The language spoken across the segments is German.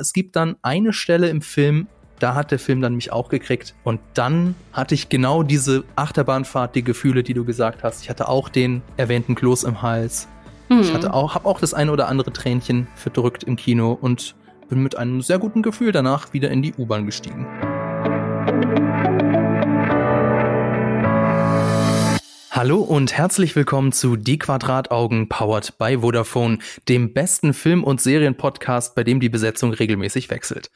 Es gibt dann eine Stelle im Film, da hat der Film dann mich auch gekriegt. Und dann hatte ich genau diese Achterbahnfahrt, die Gefühle, die du gesagt hast. Ich hatte auch den erwähnten Kloß im Hals. Mhm. Ich hatte auch, habe auch das eine oder andere Tränchen verdrückt im Kino und bin mit einem sehr guten Gefühl danach wieder in die U-Bahn gestiegen. Hallo und herzlich willkommen zu Die Quadrataugen powered by Vodafone, dem besten Film- und Serienpodcast, bei dem die Besetzung regelmäßig wechselt.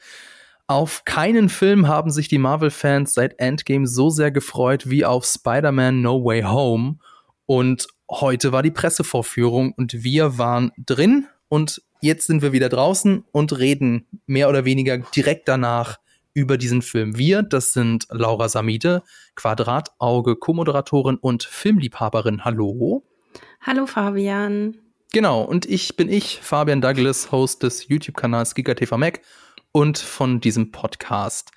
Auf keinen Film haben sich die Marvel-Fans seit Endgame so sehr gefreut wie auf Spider-Man No Way Home. Und heute war die Pressevorführung und wir waren drin und jetzt sind wir wieder draußen und reden mehr oder weniger direkt danach über diesen Film. Wir, das sind Laura Samide, Quadratauge, Co-Moderatorin und Filmliebhaberin. Hallo. Hallo Fabian. Genau, und ich bin ich, Fabian Douglas, Host des YouTube-Kanals GigaTV Mac und von diesem Podcast.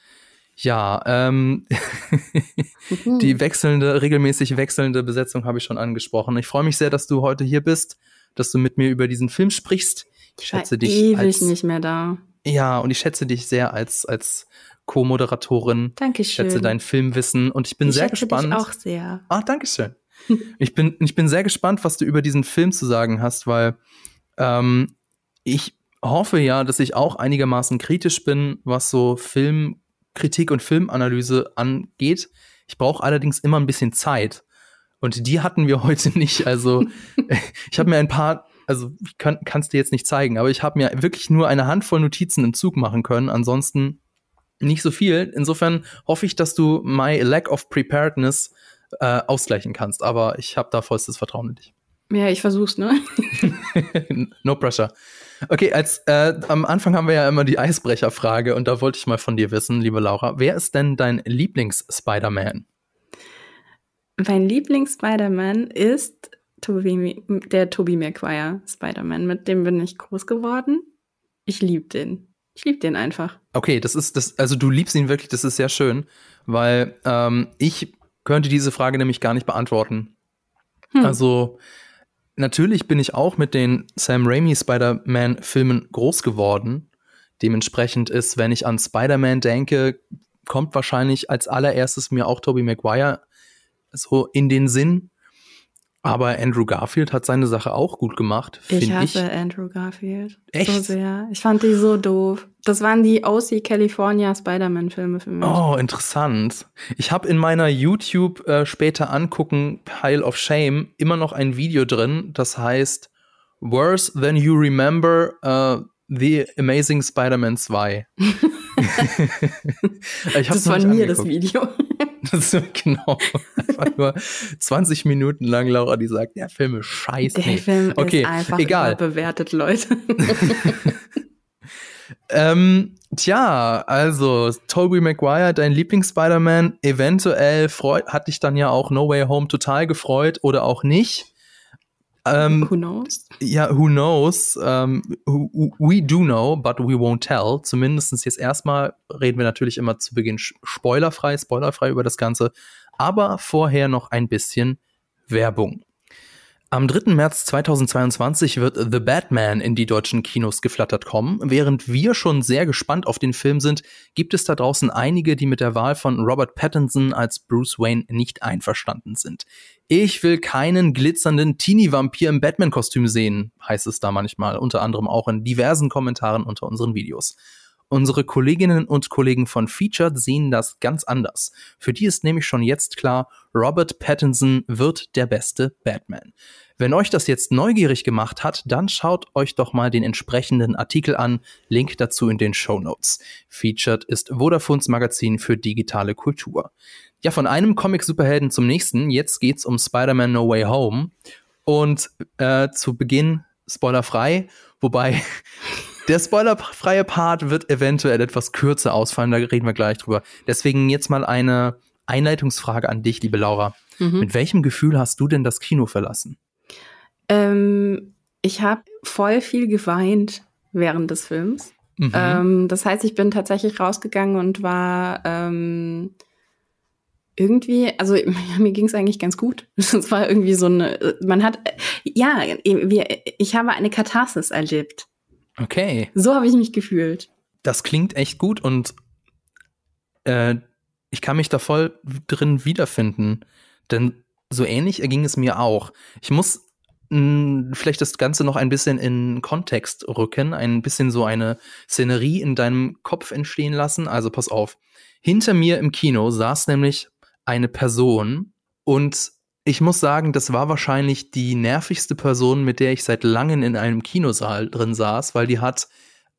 Ja, ähm, die wechselnde, regelmäßig wechselnde Besetzung habe ich schon angesprochen. Ich freue mich sehr, dass du heute hier bist, dass du mit mir über diesen Film sprichst. Ich schätze dich ewig als, nicht mehr da. Ja, und ich schätze dich sehr als, als Co-Moderatorin. Dankeschön. Ich schätze dein Filmwissen und ich bin ich sehr gespannt. Dich auch sehr. Ah, Dankeschön. ich bin, ich bin sehr gespannt, was du über diesen Film zu sagen hast, weil ähm, ich hoffe ja, dass ich auch einigermaßen kritisch bin, was so Filmkritik und Filmanalyse angeht. Ich brauche allerdings immer ein bisschen Zeit. Und die hatten wir heute nicht. Also ich habe mir ein paar also ich kann es dir jetzt nicht zeigen, aber ich habe mir wirklich nur eine Handvoll Notizen im Zug machen können. Ansonsten nicht so viel. Insofern hoffe ich, dass du my lack of preparedness äh, ausgleichen kannst. Aber ich habe da vollstes Vertrauen in dich. Ja, ich versuch's, ne? no pressure. Okay, als äh, am Anfang haben wir ja immer die Eisbrecherfrage und da wollte ich mal von dir wissen, liebe Laura, wer ist denn dein Lieblings-Spider-Man? Mein Lieblings-Spider-Man ist Toby, der Tobey Maguire Spider-Man. Mit dem bin ich groß geworden. Ich liebe den. Ich liebe den einfach. Okay, das ist das, also du liebst ihn wirklich, das ist sehr schön, weil ähm, ich könnte diese Frage nämlich gar nicht beantworten. Hm. Also natürlich bin ich auch mit den Sam Raimi Spider-Man-Filmen groß geworden. Dementsprechend ist, wenn ich an Spider-Man denke, kommt wahrscheinlich als allererstes mir auch Tobey Maguire so in den Sinn. Aber Andrew Garfield hat seine Sache auch gut gemacht. Ich hasse ich. Andrew Garfield. Echt? So sehr. Ich fand die so doof. Das waren die OC California Spider-Man-Filme für mich. Oh, interessant. Ich habe in meiner YouTube äh, später angucken Pile of Shame immer noch ein Video drin, das heißt Worse Than You Remember uh, The Amazing Spider-Man 2. ich das war mir das Video. Das ist genau. Einfach nur 20 Minuten lang Laura, die sagt, der Film ist scheiße. Der Film okay, ist einfach egal. bewertet, Leute. ähm, tja, also Tobey Maguire, dein Lieblings-Spider-Man, eventuell freut, hat dich dann ja auch No Way Home total gefreut oder auch nicht. Ähm, who knows? Ja, who knows? Ähm, we do know, but we won't tell. Zumindest jetzt erstmal reden wir natürlich immer zu Beginn spoilerfrei, spoilerfrei über das Ganze. Aber vorher noch ein bisschen Werbung. Am 3. März 2022 wird The Batman in die deutschen Kinos geflattert kommen. Während wir schon sehr gespannt auf den Film sind, gibt es da draußen einige, die mit der Wahl von Robert Pattinson als Bruce Wayne nicht einverstanden sind. Ich will keinen glitzernden Teenie-Vampir im Batman-Kostüm sehen, heißt es da manchmal, unter anderem auch in diversen Kommentaren unter unseren Videos. Unsere Kolleginnen und Kollegen von Featured sehen das ganz anders. Für die ist nämlich schon jetzt klar, Robert Pattinson wird der beste Batman. Wenn euch das jetzt neugierig gemacht hat, dann schaut euch doch mal den entsprechenden Artikel an. Link dazu in den Show Notes. Featured ist Vodafones Magazin für digitale Kultur. Ja, von einem Comic-Superhelden zum nächsten. Jetzt geht's um Spider-Man No Way Home. Und äh, zu Beginn spoilerfrei, wobei der spoilerfreie Part wird eventuell etwas kürzer ausfallen, da reden wir gleich drüber. Deswegen jetzt mal eine Einleitungsfrage an dich, liebe Laura. Mhm. Mit welchem Gefühl hast du denn das Kino verlassen? Ähm, ich habe voll viel geweint während des Films. Mhm. Ähm, das heißt, ich bin tatsächlich rausgegangen und war ähm, irgendwie, also mir ging es eigentlich ganz gut. Es war irgendwie so eine, man hat, ja, wir, ich habe eine Katharsis erlebt. Okay. So habe ich mich gefühlt. das klingt echt gut und äh, ich kann mich da voll drin wiederfinden. Denn so ähnlich erging es mir auch. Ich muss mh, vielleicht das Ganze noch ein bisschen in Kontext rücken, ein bisschen so eine Szenerie in deinem Kopf entstehen lassen. Also pass auf. Hinter mir im Kino saß nämlich eine Person und ich muss sagen, das war wahrscheinlich die nervigste Person, mit der ich seit langem in einem Kinosaal drin saß, weil die hat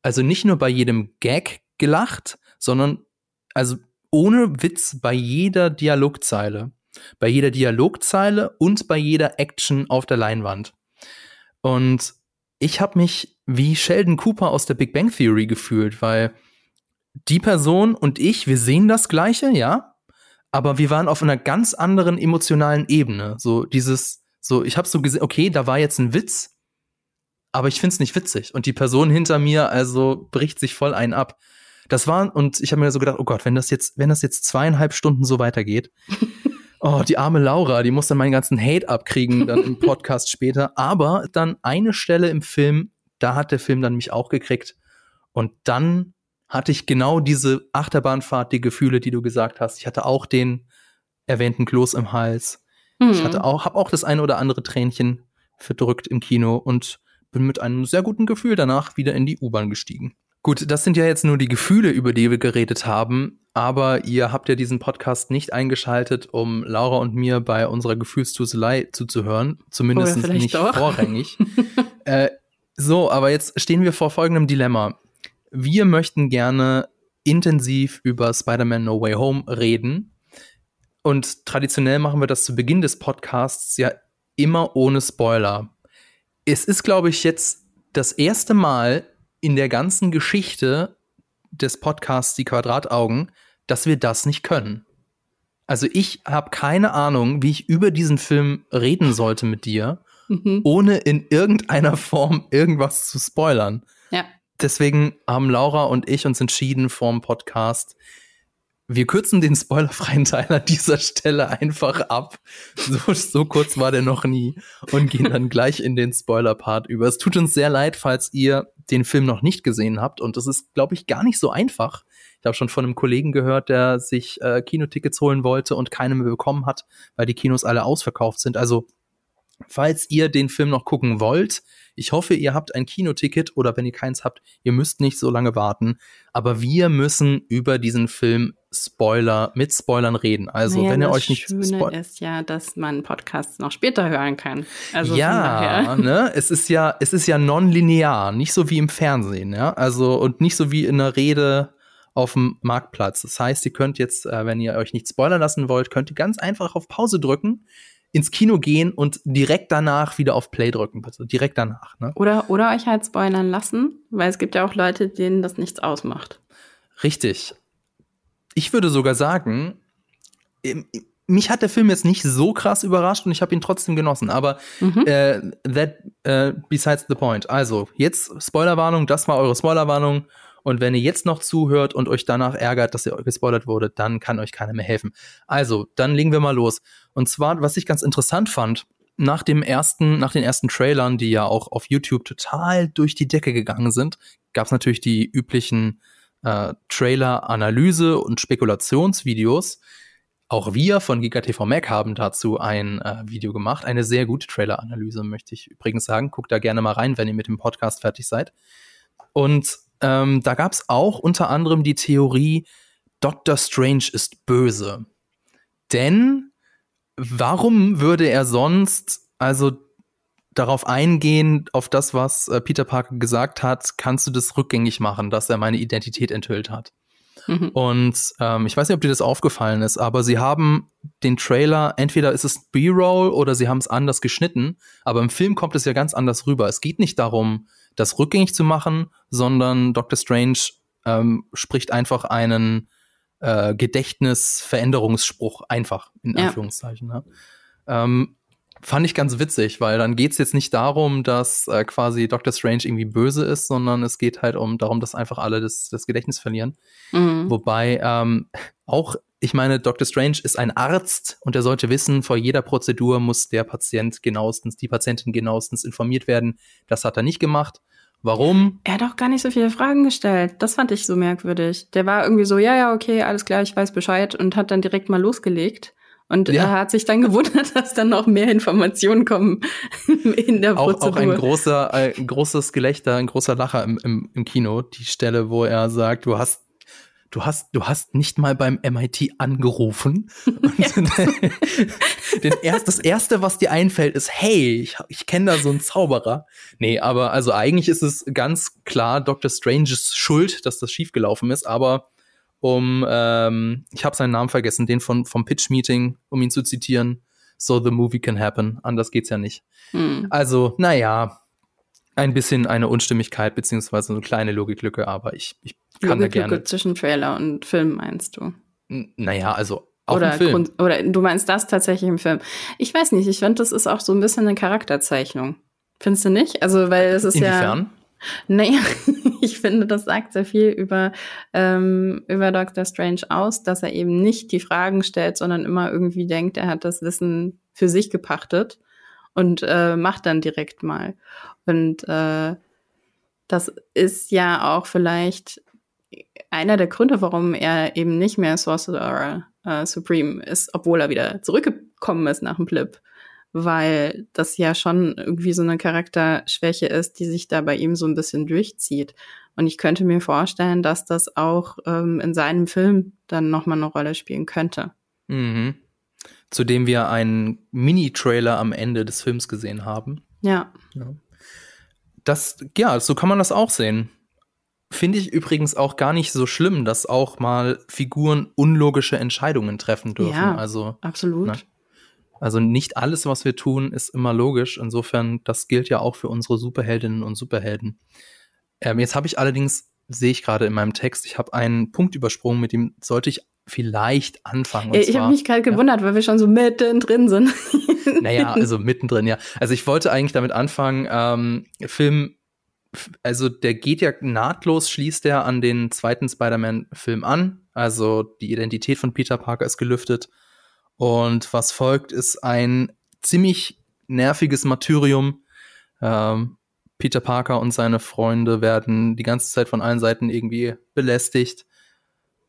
also nicht nur bei jedem Gag gelacht, sondern also ohne Witz bei jeder Dialogzeile. Bei jeder Dialogzeile und bei jeder Action auf der Leinwand. Und ich habe mich wie Sheldon Cooper aus der Big Bang Theory gefühlt, weil die Person und ich, wir sehen das Gleiche, ja, aber wir waren auf einer ganz anderen emotionalen Ebene. So dieses, so, ich habe so gesehen, okay, da war jetzt ein Witz, aber ich find's nicht witzig. Und die Person hinter mir, also bricht sich voll einen ab. Das war, und ich habe mir so gedacht, oh Gott, wenn das jetzt, wenn das jetzt zweieinhalb Stunden so weitergeht, oh, die arme Laura, die muss dann meinen ganzen Hate abkriegen, dann im Podcast später. Aber dann eine Stelle im Film, da hat der Film dann mich auch gekriegt. Und dann hatte ich genau diese Achterbahnfahrt, die Gefühle, die du gesagt hast. Ich hatte auch den erwähnten Kloß im Hals. Mhm. Ich hatte auch, habe auch das eine oder andere Tränchen verdrückt im Kino und bin mit einem sehr guten Gefühl danach wieder in die U-Bahn gestiegen. Gut, das sind ja jetzt nur die Gefühle, über die wir geredet haben, aber ihr habt ja diesen Podcast nicht eingeschaltet, um Laura und mir bei unserer Gefühlstuselei zuzuhören, zumindest nicht doch. vorrangig. äh, so, aber jetzt stehen wir vor folgendem Dilemma wir möchten gerne intensiv über Spider-Man No Way Home reden. Und traditionell machen wir das zu Beginn des Podcasts ja immer ohne Spoiler. Es ist, glaube ich, jetzt das erste Mal in der ganzen Geschichte des Podcasts Die Quadrataugen, dass wir das nicht können. Also ich habe keine Ahnung, wie ich über diesen Film reden sollte mit dir, mhm. ohne in irgendeiner Form irgendwas zu spoilern. Ja deswegen haben Laura und ich uns entschieden vorm Podcast, wir kürzen den spoilerfreien Teil an dieser Stelle einfach ab. So, so kurz war der noch nie und gehen dann gleich in den Spoiler-Part über. Es tut uns sehr leid, falls ihr den Film noch nicht gesehen habt und das ist, glaube ich, gar nicht so einfach. Ich habe schon von einem Kollegen gehört, der sich äh, Kinotickets holen wollte und keine mehr bekommen hat, weil die Kinos alle ausverkauft sind. Also, falls ihr den Film noch gucken wollt, ich hoffe, ihr habt ein Kinoticket oder wenn ihr keins habt, ihr müsst nicht so lange warten. Aber wir müssen über diesen Film Spoiler, mit Spoilern reden. Also, naja, wenn ihr euch nicht. Das Schöne ist ja, dass man Podcasts noch später hören kann. Also ja, ne? Es ist ja, es ist ja non-linear, nicht so wie im Fernsehen, ja. Also, und nicht so wie in einer Rede auf dem Marktplatz. Das heißt, ihr könnt jetzt, äh, wenn ihr euch nicht spoilern lassen wollt, könnt ihr ganz einfach auf Pause drücken ins Kino gehen und direkt danach wieder auf Play drücken, bitte. Direkt danach. Ne? Oder, oder euch halt spoilern lassen, weil es gibt ja auch Leute, denen das nichts ausmacht. Richtig. Ich würde sogar sagen, mich hat der Film jetzt nicht so krass überrascht und ich habe ihn trotzdem genossen. Aber mhm. äh, that äh, besides the point. Also, jetzt Spoilerwarnung, das war eure Spoilerwarnung. Und wenn ihr jetzt noch zuhört und euch danach ärgert, dass ihr gespoilert wurde, dann kann euch keiner mehr helfen. Also, dann legen wir mal los. Und zwar, was ich ganz interessant fand, nach dem ersten, nach den ersten Trailern, die ja auch auf YouTube total durch die Decke gegangen sind, gab es natürlich die üblichen äh, Trailer-Analyse und Spekulationsvideos. Auch wir von GigaTV Mac haben dazu ein äh, Video gemacht. Eine sehr gute Trailer-Analyse, möchte ich übrigens sagen. Guckt da gerne mal rein, wenn ihr mit dem Podcast fertig seid. Und ähm, da gab es auch unter anderem die Theorie, Doctor Strange ist böse. Denn warum würde er sonst, also darauf eingehen, auf das, was äh, Peter Parker gesagt hat, kannst du das rückgängig machen, dass er meine Identität enthüllt hat. Mhm. Und ähm, ich weiß nicht, ob dir das aufgefallen ist, aber sie haben den Trailer, entweder ist es B-Roll oder sie haben es anders geschnitten, aber im Film kommt es ja ganz anders rüber. Es geht nicht darum, das rückgängig zu machen, sondern Dr. Strange ähm, spricht einfach einen äh, Gedächtnisveränderungsspruch einfach, in ja. Anführungszeichen. Ne? Ähm, fand ich ganz witzig, weil dann geht es jetzt nicht darum, dass äh, quasi Dr. Strange irgendwie böse ist, sondern es geht halt um darum, dass einfach alle das, das Gedächtnis verlieren. Mhm. Wobei ähm, auch, ich meine, Dr. Strange ist ein Arzt und er sollte wissen, vor jeder Prozedur muss der Patient genauestens, die Patientin genauestens informiert werden. Das hat er nicht gemacht. Warum? Er hat auch gar nicht so viele Fragen gestellt. Das fand ich so merkwürdig. Der war irgendwie so, ja, ja, okay, alles klar, ich weiß Bescheid und hat dann direkt mal losgelegt. Und ja. er hat sich dann gewundert, dass dann noch mehr Informationen kommen in der auch, Prozedur. Auch ein großer, ein großes Gelächter, ein großer Lacher im, im, im Kino. Die Stelle, wo er sagt, du hast du hast, du hast nicht mal beim MIT angerufen. Ja. den erst, das erste, was dir einfällt, ist, hey, ich, ich kenne da so einen Zauberer. Nee, aber also eigentlich ist es ganz klar Dr. Stranges Schuld, dass das schiefgelaufen ist, aber um, ähm, ich habe seinen Namen vergessen, den von, vom Pitch-Meeting, um ihn zu zitieren, so the movie can happen. Anders geht's ja nicht. Hm. Also, naja, ein bisschen eine Unstimmigkeit, beziehungsweise eine kleine Logiklücke, aber ich, ich kann da gerne. zwischen Trailer und Film meinst du? N naja, also auch oder, im Film. oder du meinst das tatsächlich im Film. Ich weiß nicht, ich finde, das ist auch so ein bisschen eine Charakterzeichnung. Findest du nicht? Also, weil es ist Inwiefern? ja. Naja, ich finde, das sagt sehr viel über, ähm, über Doctor Strange aus, dass er eben nicht die Fragen stellt, sondern immer irgendwie denkt, er hat das Wissen für sich gepachtet und äh, macht dann direkt mal. Und äh, das ist ja auch vielleicht einer der Gründe, warum er eben nicht mehr Sorcerer äh, Supreme ist, obwohl er wieder zurückgekommen ist nach dem Blip. Weil das ja schon irgendwie so eine Charakterschwäche ist, die sich da bei ihm so ein bisschen durchzieht. Und ich könnte mir vorstellen, dass das auch ähm, in seinem Film dann nochmal eine Rolle spielen könnte. Mhm. Zudem wir einen Mini-Trailer am Ende des Films gesehen haben. Ja. ja. Das, ja, so kann man das auch sehen. Finde ich übrigens auch gar nicht so schlimm, dass auch mal Figuren unlogische Entscheidungen treffen dürfen. Ja, also, absolut. Ne? Also nicht alles, was wir tun, ist immer logisch. Insofern, das gilt ja auch für unsere Superheldinnen und Superhelden. Ähm, jetzt habe ich allerdings, sehe ich gerade in meinem Text, ich habe einen Punkt übersprungen, mit dem sollte ich vielleicht anfangen. ich habe mich gerade gewundert, ja. weil wir schon so mittendrin sind. naja, also mittendrin, ja. Also ich wollte eigentlich damit anfangen, ähm, Film also der geht ja nahtlos, schließt er an den zweiten Spider-Man-Film an. Also die Identität von Peter Parker ist gelüftet. Und was folgt, ist ein ziemlich nerviges Martyrium. Ähm, Peter Parker und seine Freunde werden die ganze Zeit von allen Seiten irgendwie belästigt.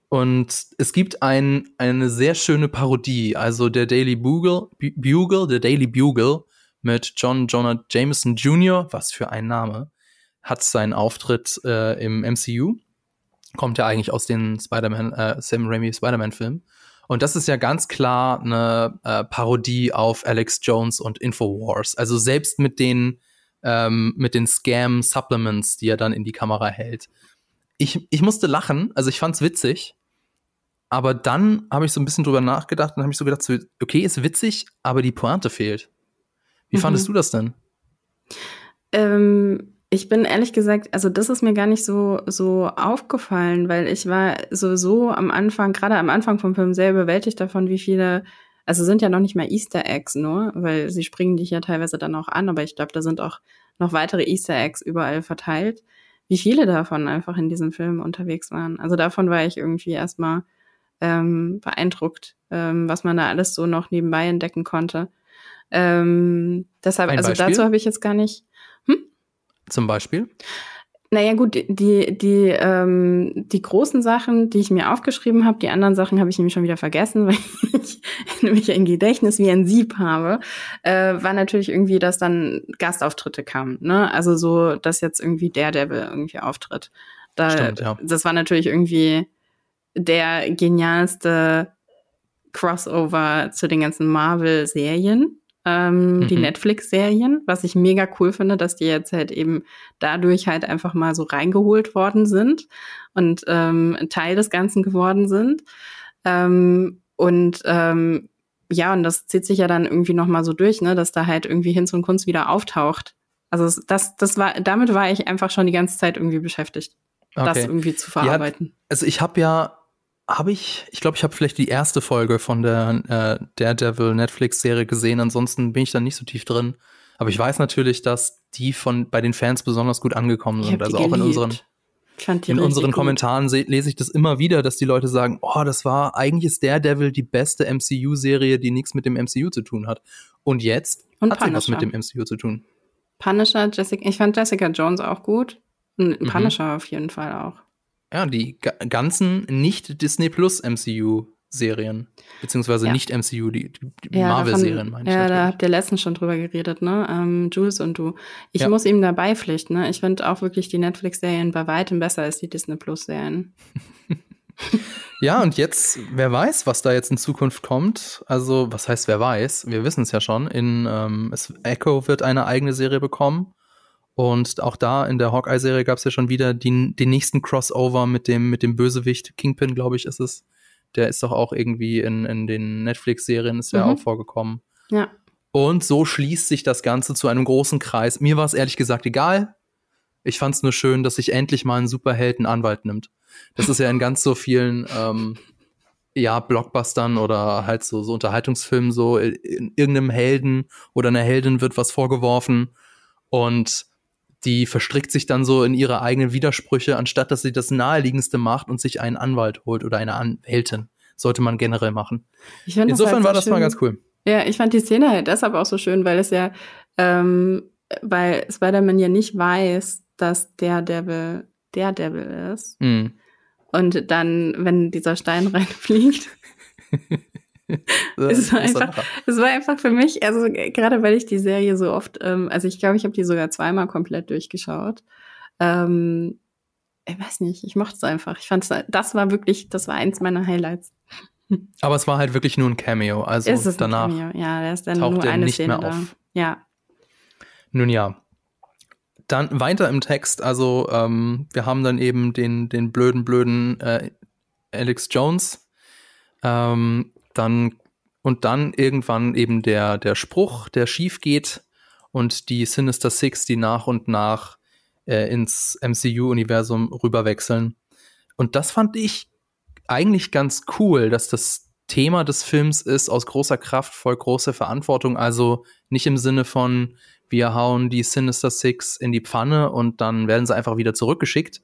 Und es gibt ein, eine sehr schöne Parodie, also der Daily Bugle, Bugle, der Daily Bugle mit John Jonah Jameson Jr., was für ein Name, hat seinen Auftritt äh, im MCU. Kommt ja eigentlich aus den Spider-Man, äh, Sam Raimi Spider-Man-Filmen. Und das ist ja ganz klar eine äh, Parodie auf Alex Jones und Infowars. Also selbst mit den, ähm, mit den Scam-Supplements, die er dann in die Kamera hält. Ich, ich musste lachen, also ich fand's witzig. Aber dann habe ich so ein bisschen drüber nachgedacht und habe ich so gedacht, okay, ist witzig, aber die Pointe fehlt. Wie mhm. fandest du das denn? Ähm, ich bin ehrlich gesagt, also das ist mir gar nicht so, so aufgefallen, weil ich war sowieso am Anfang, gerade am Anfang vom Film sehr überwältigt davon, wie viele, also sind ja noch nicht mal Easter Eggs nur, weil sie springen dich ja teilweise dann auch an, aber ich glaube, da sind auch noch weitere Easter Eggs überall verteilt, wie viele davon einfach in diesem Film unterwegs waren. Also davon war ich irgendwie erstmal ähm, beeindruckt, ähm, was man da alles so noch nebenbei entdecken konnte. Ähm, deshalb, also dazu habe ich jetzt gar nicht. Zum Beispiel? Naja gut, die, die, ähm, die großen Sachen, die ich mir aufgeschrieben habe, die anderen Sachen habe ich nämlich schon wieder vergessen, weil ich nämlich ein Gedächtnis wie ein Sieb habe, äh, war natürlich irgendwie, dass dann Gastauftritte kamen. Ne? Also so, dass jetzt irgendwie Daredevil irgendwie auftritt. Da, Stimmt, ja. Das war natürlich irgendwie der genialste Crossover zu den ganzen Marvel-Serien ähm, mhm. die Netflix-Serien, was ich mega cool finde, dass die jetzt halt eben dadurch halt einfach mal so reingeholt worden sind und ähm, Teil des Ganzen geworden sind. Ähm, und ähm, ja, und das zieht sich ja dann irgendwie noch mal so durch, ne, dass da halt irgendwie Hinz und Kunst wieder auftaucht. Also das, das war, damit war ich einfach schon die ganze Zeit irgendwie beschäftigt, okay. das irgendwie zu verarbeiten. Ja, also ich habe ja habe ich, ich glaube, ich habe vielleicht die erste Folge von der äh, Daredevil Netflix-Serie gesehen. Ansonsten bin ich da nicht so tief drin. Aber ich weiß natürlich, dass die von bei den Fans besonders gut angekommen sind. Also auch in unseren in unseren Kommentaren lese ich das immer wieder, dass die Leute sagen, oh, das war eigentlich ist Daredevil die beste MCU-Serie, die nichts mit dem MCU zu tun hat. Und jetzt Und hat sie was mit dem MCU zu tun. Punisher, Jessica, ich fand Jessica Jones auch gut. Und Punisher mhm. auf jeden Fall auch. Ja, die ganzen nicht Disney Plus MCU Serien, beziehungsweise ja. nicht MCU, die, die ja, Marvel-Serien meine ich. Ja, da habt ihr letztens schon drüber geredet, ne? Ähm, Jules und du. Ich ja. muss ihm dabei pflichten, ne? Ich finde auch wirklich die Netflix-Serien bei weitem besser als die Disney Plus-Serien. ja, und jetzt, wer weiß, was da jetzt in Zukunft kommt. Also, was heißt, wer weiß? Wir wissen es ja schon. In ähm, Echo wird eine eigene Serie bekommen. Und auch da in der Hawkeye-Serie gab es ja schon wieder die, den nächsten Crossover mit dem, mit dem Bösewicht. Kingpin, glaube ich, ist es der ist doch auch irgendwie in, in den Netflix-Serien ist ja mhm. auch vorgekommen. Ja. Und so schließt sich das Ganze zu einem großen Kreis. Mir war es ehrlich gesagt egal. Ich fand es nur schön, dass sich endlich mal ein Superheld einen Anwalt nimmt. Das ist ja in ganz so vielen ähm, ja, Blockbustern oder halt so, so Unterhaltungsfilmen so, in irgendeinem Helden oder einer Heldin wird was vorgeworfen und die verstrickt sich dann so in ihre eigenen Widersprüche, anstatt dass sie das Naheliegendste macht und sich einen Anwalt holt oder eine Anwältin. Sollte man generell machen. Insofern halt war das schön. mal ganz cool. Ja, ich fand die Szene halt deshalb auch so schön, weil es ja, ähm, weil Spider-Man ja nicht weiß, dass der Devil der Devil ist. Mm. Und dann, wenn dieser Stein reinfliegt, es, war einfach, es war einfach für mich, also gerade weil ich die Serie so oft, ähm, also ich glaube, ich habe die sogar zweimal komplett durchgeschaut. Ähm, ich weiß nicht, ich mochte es einfach. Ich fand das war wirklich, das war eins meiner Highlights. Aber es war halt wirklich nur ein Cameo, also ist es danach. Ein Cameo? Ja, der ist dann nur eine nicht Szene mehr auf. Da. Ja. Nun ja. Dann weiter im Text, also ähm, wir haben dann eben den, den blöden, blöden äh, Alex Jones, ähm, dann und dann irgendwann eben der, der Spruch, der schief geht und die Sinister Six, die nach und nach äh, ins MCU-Universum rüberwechseln. Und das fand ich eigentlich ganz cool, dass das Thema des Films ist, aus großer Kraft voll große Verantwortung. Also nicht im Sinne von, wir hauen die Sinister Six in die Pfanne und dann werden sie einfach wieder zurückgeschickt.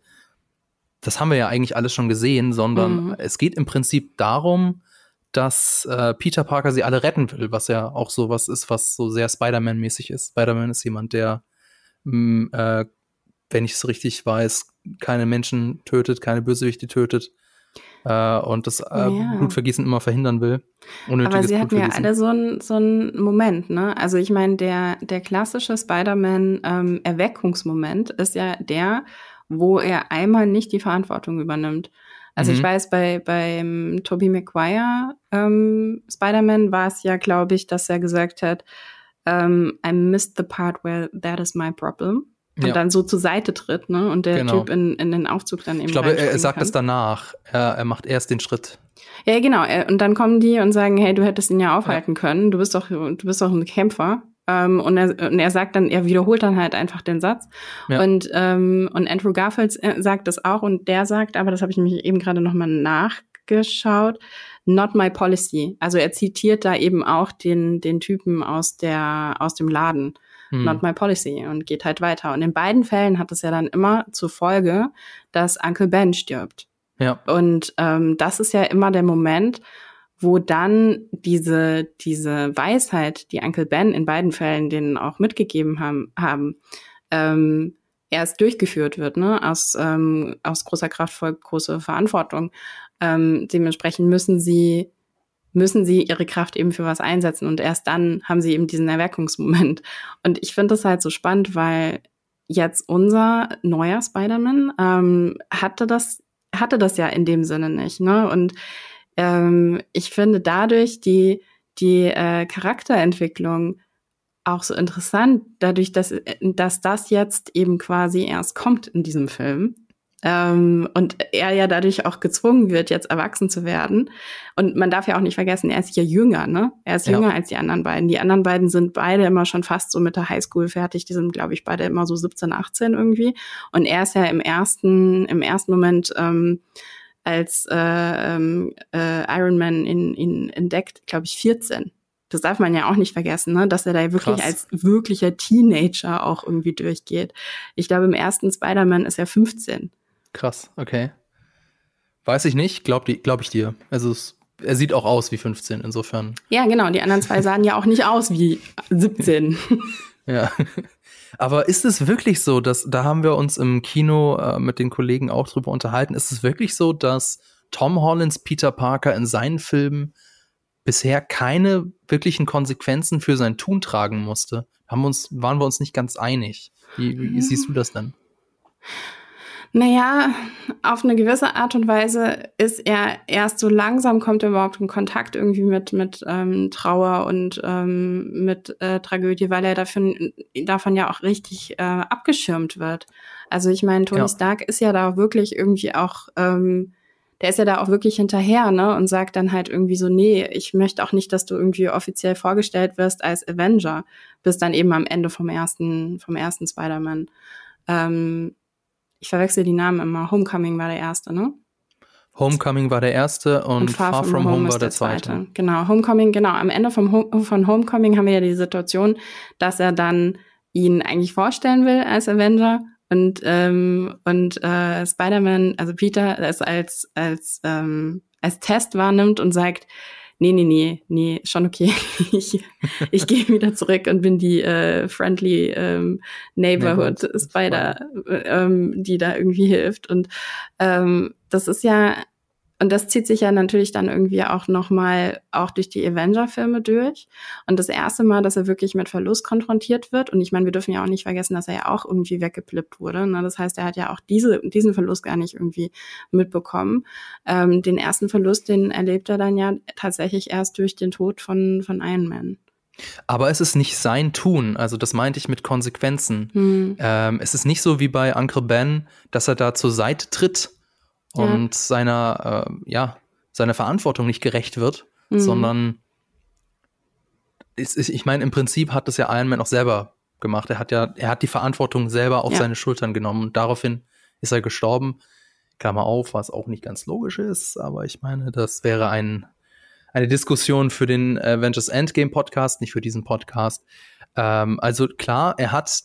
Das haben wir ja eigentlich alles schon gesehen, sondern mhm. es geht im Prinzip darum, dass äh, Peter Parker sie alle retten will, was ja auch so was ist, was so sehr Spider-Man-mäßig ist. Spider-Man ist jemand, der, mh, mm, äh, wenn ich es richtig weiß, keine Menschen tötet, keine Bösewichte tötet äh, und das äh, ja. Blutvergießen immer verhindern will. Aber sie hatten ja alle so einen so Moment, ne? Also ich meine, der, der klassische Spider-Man-Erweckungsmoment ähm, ist ja der, wo er einmal nicht die Verantwortung übernimmt. Also mhm. ich weiß, bei beim Tobey Maguire ähm, Spider-Man war es ja, glaube ich, dass er gesagt hat, ähm, I missed the part where that is my problem. Und ja. dann so zur Seite tritt, ne? Und der genau. Typ in, in den Aufzug dann eben. Ich glaube, er, er sagt es danach. Er, er macht erst den Schritt. Ja, genau. Und dann kommen die und sagen, hey, du hättest ihn ja aufhalten ja. können. Du bist doch, du bist doch ein Kämpfer. Ähm, und, er, und er sagt dann, er wiederholt dann halt einfach den Satz. Ja. Und, ähm, und Andrew Garfield äh, sagt das auch und der sagt, aber das habe ich nämlich eben gerade nochmal nachgeschaut, not my policy. Also er zitiert da eben auch den, den Typen aus, der, aus dem Laden. Hm. Not my policy und geht halt weiter. Und in beiden Fällen hat es ja dann immer zur Folge, dass Uncle Ben stirbt. Ja. Und ähm, das ist ja immer der Moment, wo dann diese, diese Weisheit, die Uncle Ben in beiden Fällen denen auch mitgegeben haben, haben ähm, erst durchgeführt wird, ne? Aus, ähm, aus großer Kraft folgt große Verantwortung. Ähm, dementsprechend müssen sie müssen sie ihre Kraft eben für was einsetzen und erst dann haben sie eben diesen Erweckungsmoment. Und ich finde das halt so spannend, weil jetzt unser neuer Spider-Man ähm, hatte das hatte das ja in dem Sinne nicht, ne? Und ähm, ich finde dadurch die, die äh, Charakterentwicklung auch so interessant, dadurch, dass, dass das jetzt eben quasi erst kommt in diesem Film. Ähm, und er ja dadurch auch gezwungen wird, jetzt erwachsen zu werden. Und man darf ja auch nicht vergessen, er ist ja jünger, ne? Er ist ja. jünger als die anderen beiden. Die anderen beiden sind beide immer schon fast so mit der Highschool fertig. Die sind, glaube ich, beide immer so 17, 18 irgendwie. Und er ist ja im ersten, im ersten Moment ähm, als äh, ähm, äh, Iron Man in, in entdeckt, glaube ich, 14. Das darf man ja auch nicht vergessen, ne? dass er da wirklich Krass. als wirklicher Teenager auch irgendwie durchgeht. Ich glaube, im ersten Spider-Man ist er 15. Krass, okay. Weiß ich nicht, glaub, glaub ich dir. Also es, er sieht auch aus wie 15, insofern. Ja, genau. Die anderen zwei sahen ja auch nicht aus wie 17. ja. Aber ist es wirklich so, dass, da haben wir uns im Kino äh, mit den Kollegen auch drüber unterhalten, ist es wirklich so, dass Tom Hollands Peter Parker in seinen Filmen bisher keine wirklichen Konsequenzen für sein Tun tragen musste? Haben uns, waren wir uns nicht ganz einig. Wie, wie siehst du das denn? Naja, auf eine gewisse Art und Weise ist er erst so langsam kommt er überhaupt in Kontakt irgendwie mit, mit ähm, Trauer und ähm, mit äh, Tragödie, weil er davon, davon ja auch richtig äh, abgeschirmt wird. Also ich meine, Tony ja. Stark ist ja da wirklich irgendwie auch, ähm, der ist ja da auch wirklich hinterher, ne, und sagt dann halt irgendwie so, nee, ich möchte auch nicht, dass du irgendwie offiziell vorgestellt wirst als Avenger, bis dann eben am Ende vom ersten, vom ersten Spider-Man. Ähm, ich verwechsel die Namen immer. Homecoming war der erste, ne? Homecoming war der erste und, und Far, Far, From, Home, Home war der zweite. zweite. Genau, Homecoming, genau. Am Ende vom Home, von Homecoming haben wir ja die Situation, dass er dann ihn eigentlich vorstellen will als Avenger und ähm, und äh, Spider-Man, also Peter, es als als ähm, als Test wahrnimmt und sagt, nee, nee, nee, nee, schon okay. ich, ich gehe wieder zurück und bin die äh, friendly ähm, Neighborhood Spider, ähm, die da irgendwie hilft. Und ähm, das ist ja und das zieht sich ja natürlich dann irgendwie auch nochmal auch durch die Avenger-Filme durch. Und das erste Mal, dass er wirklich mit Verlust konfrontiert wird. Und ich meine, wir dürfen ja auch nicht vergessen, dass er ja auch irgendwie weggeplippt wurde. Ne? Das heißt, er hat ja auch diese, diesen Verlust gar nicht irgendwie mitbekommen. Ähm, den ersten Verlust, den erlebt er dann ja tatsächlich erst durch den Tod von, von Iron Man. Aber es ist nicht sein Tun, also das meinte ich mit Konsequenzen. Hm. Ähm, es ist nicht so wie bei Uncle Ben, dass er da zur Seite tritt und ja. seiner, äh, ja, seiner Verantwortung nicht gerecht wird, mhm. sondern ist, ist, ich meine, im Prinzip hat das ja Iron Man auch selber gemacht. Er hat ja, er hat die Verantwortung selber auf ja. seine Schultern genommen und daraufhin ist er gestorben. Klammer auf, was auch nicht ganz logisch ist, aber ich meine, das wäre ein, eine Diskussion für den Avengers Endgame Podcast, nicht für diesen Podcast. Ähm, also klar, er hat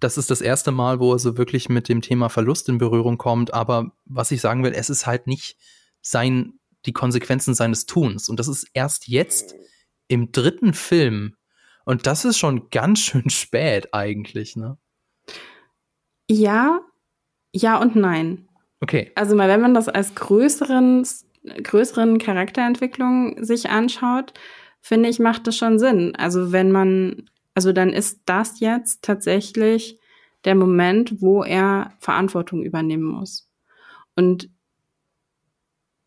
das ist das erste Mal, wo er so wirklich mit dem Thema Verlust in Berührung kommt. Aber was ich sagen will, es ist halt nicht sein, die Konsequenzen seines Tuns. Und das ist erst jetzt im dritten Film. Und das ist schon ganz schön spät eigentlich, ne? Ja, ja und nein. Okay. Also mal, wenn man das als größeren, größeren Charakterentwicklung sich anschaut, finde ich, macht das schon Sinn. Also wenn man also dann ist das jetzt tatsächlich der Moment, wo er Verantwortung übernehmen muss. Und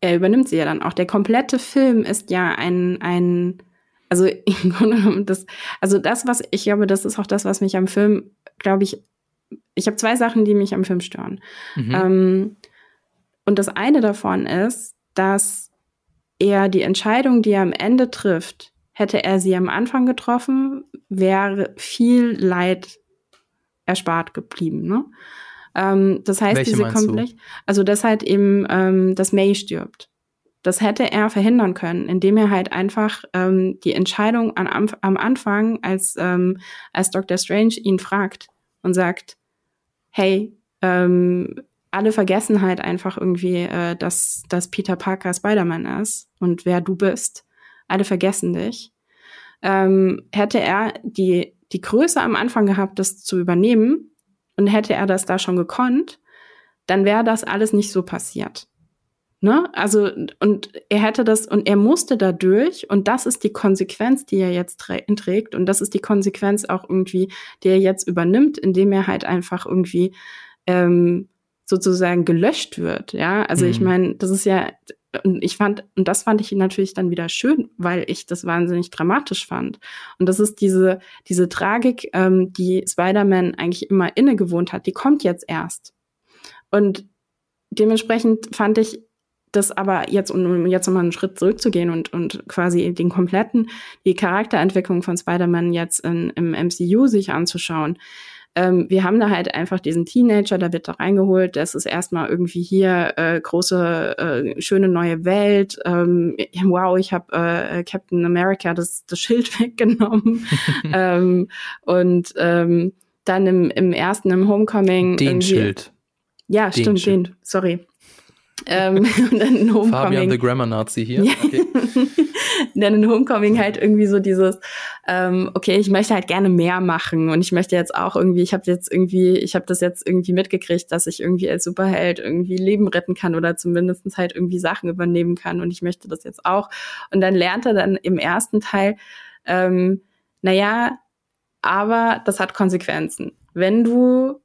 er übernimmt sie ja dann auch. Der komplette Film ist ja ein, ein, also im Grunde genommen das, also das, was ich glaube, das ist auch das, was mich am Film, glaube ich, ich habe zwei Sachen, die mich am Film stören. Mhm. Ähm, und das eine davon ist, dass er die Entscheidung, die er am Ende trifft, Hätte er sie am Anfang getroffen, wäre viel Leid erspart geblieben. Ne? Ähm, das heißt, Welche diese komplett, also dass halt eben, ähm, dass May stirbt. Das hätte er verhindern können, indem er halt einfach ähm, die Entscheidung an, am, am Anfang, als, ähm, als Dr. Strange ihn fragt und sagt, hey, ähm, alle vergessen halt einfach irgendwie, äh, dass, dass Peter Parker Spider-Man ist und wer du bist alle vergessen dich. Ähm, hätte er die, die Größe am Anfang gehabt, das zu übernehmen, und hätte er das da schon gekonnt, dann wäre das alles nicht so passiert. Ne? Also, und er hätte das, und er musste dadurch, und das ist die Konsequenz, die er jetzt trägt, und das ist die Konsequenz auch irgendwie, die er jetzt übernimmt, indem er halt einfach irgendwie ähm, sozusagen gelöscht wird. Ja, also mhm. ich meine, das ist ja, und ich fand, und das fand ich natürlich dann wieder schön, weil ich das wahnsinnig dramatisch fand. Und das ist diese, diese Tragik, ähm, die Spider-Man eigentlich immer inne gewohnt hat, die kommt jetzt erst. Und dementsprechend fand ich das aber jetzt, um jetzt nochmal einen Schritt zurückzugehen und, und quasi den kompletten, die Charakterentwicklung von Spider-Man jetzt in, im MCU sich anzuschauen, ähm, wir haben da halt einfach diesen Teenager, der wird da reingeholt. Das ist erstmal irgendwie hier äh, große, äh, schöne neue Welt. Ähm, wow, ich habe äh, Captain America das, das Schild weggenommen. ähm, und ähm, dann im, im ersten, im Homecoming. Den Schild. Ja, den stimmt, Schild. den. Sorry. ähm, und dann in Homecoming. Fabian the Grammar Nazi hier. Okay. Dann in Homecoming halt irgendwie so dieses, ähm, okay, ich möchte halt gerne mehr machen und ich möchte jetzt auch irgendwie, ich habe jetzt irgendwie, ich habe das jetzt irgendwie mitgekriegt, dass ich irgendwie als Superheld irgendwie Leben retten kann oder zumindest halt irgendwie Sachen übernehmen kann und ich möchte das jetzt auch. Und dann lernt er dann im ersten Teil, ähm, naja, aber das hat Konsequenzen. Wenn du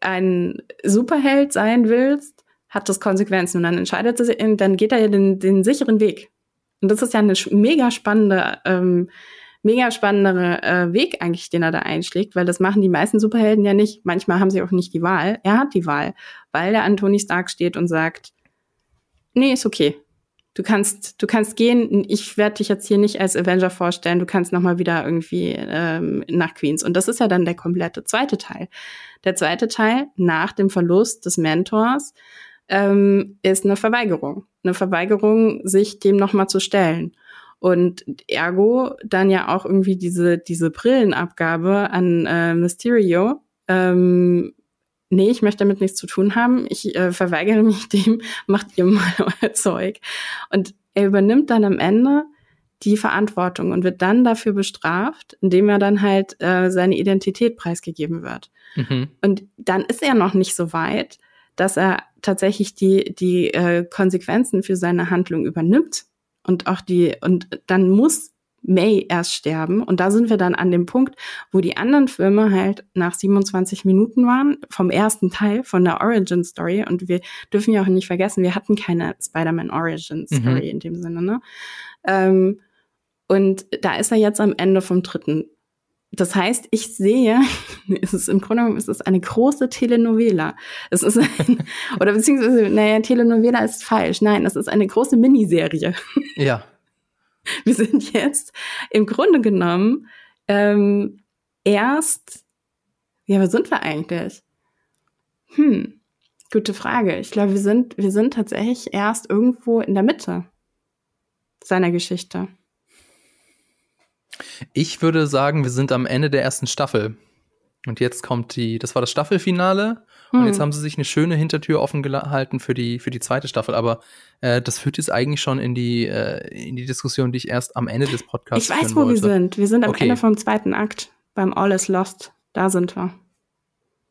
ein Superheld sein willst, hat das Konsequenzen. Und dann entscheidet er sich, dann geht er ja den, den sicheren Weg. Und das ist ja eine mega spannende, ähm, mega spannendere äh, Weg eigentlich, den er da einschlägt, weil das machen die meisten Superhelden ja nicht. Manchmal haben sie auch nicht die Wahl. Er hat die Wahl, weil der Anthony Stark steht und sagt, nee, ist okay. Du kannst, du kannst gehen. Ich werde dich jetzt hier nicht als Avenger vorstellen. Du kannst noch mal wieder irgendwie ähm, nach Queens. Und das ist ja dann der komplette zweite Teil. Der zweite Teil nach dem Verlust des Mentors ähm, ist eine Verweigerung. Eine Verweigerung, sich dem nochmal zu stellen. Und ergo dann ja auch irgendwie diese, diese Brillenabgabe an äh, Mysterio. Ähm, nee, ich möchte damit nichts zu tun haben. Ich äh, verweigere mich dem, macht ihr mal euer Zeug. Und er übernimmt dann am Ende die Verantwortung und wird dann dafür bestraft, indem er dann halt äh, seine Identität preisgegeben wird. Mhm. Und dann ist er noch nicht so weit, dass er tatsächlich die, die äh, Konsequenzen für seine Handlung übernimmt und auch die, und dann muss May erst sterben. Und da sind wir dann an dem Punkt, wo die anderen Filme halt nach 27 Minuten waren, vom ersten Teil, von der Origin Story. Und wir dürfen ja auch nicht vergessen, wir hatten keine Spider-Man Origin Story mhm. in dem Sinne, ne? Ähm, und da ist er jetzt am Ende vom dritten das heißt, ich sehe, es ist im Grunde genommen, es ist eine große Telenovela. Es ist ein, oder beziehungsweise, naja, Telenovela ist falsch. Nein, es ist eine große Miniserie. Ja. Wir sind jetzt im Grunde genommen ähm, erst, ja, wo sind wir eigentlich? Hm, gute Frage. Ich glaube, wir sind, wir sind tatsächlich erst irgendwo in der Mitte seiner Geschichte. Ich würde sagen, wir sind am Ende der ersten Staffel. Und jetzt kommt die, das war das Staffelfinale. Hm. Und jetzt hm. haben sie sich eine schöne Hintertür offen gehalten für die, für die zweite Staffel. Aber äh, das führt jetzt eigentlich schon in die, äh, in die Diskussion, die ich erst am Ende des Podcasts Ich weiß, wo wollte. wir sind. Wir sind am okay. Ende vom zweiten Akt. Beim All is Lost. Da sind wir.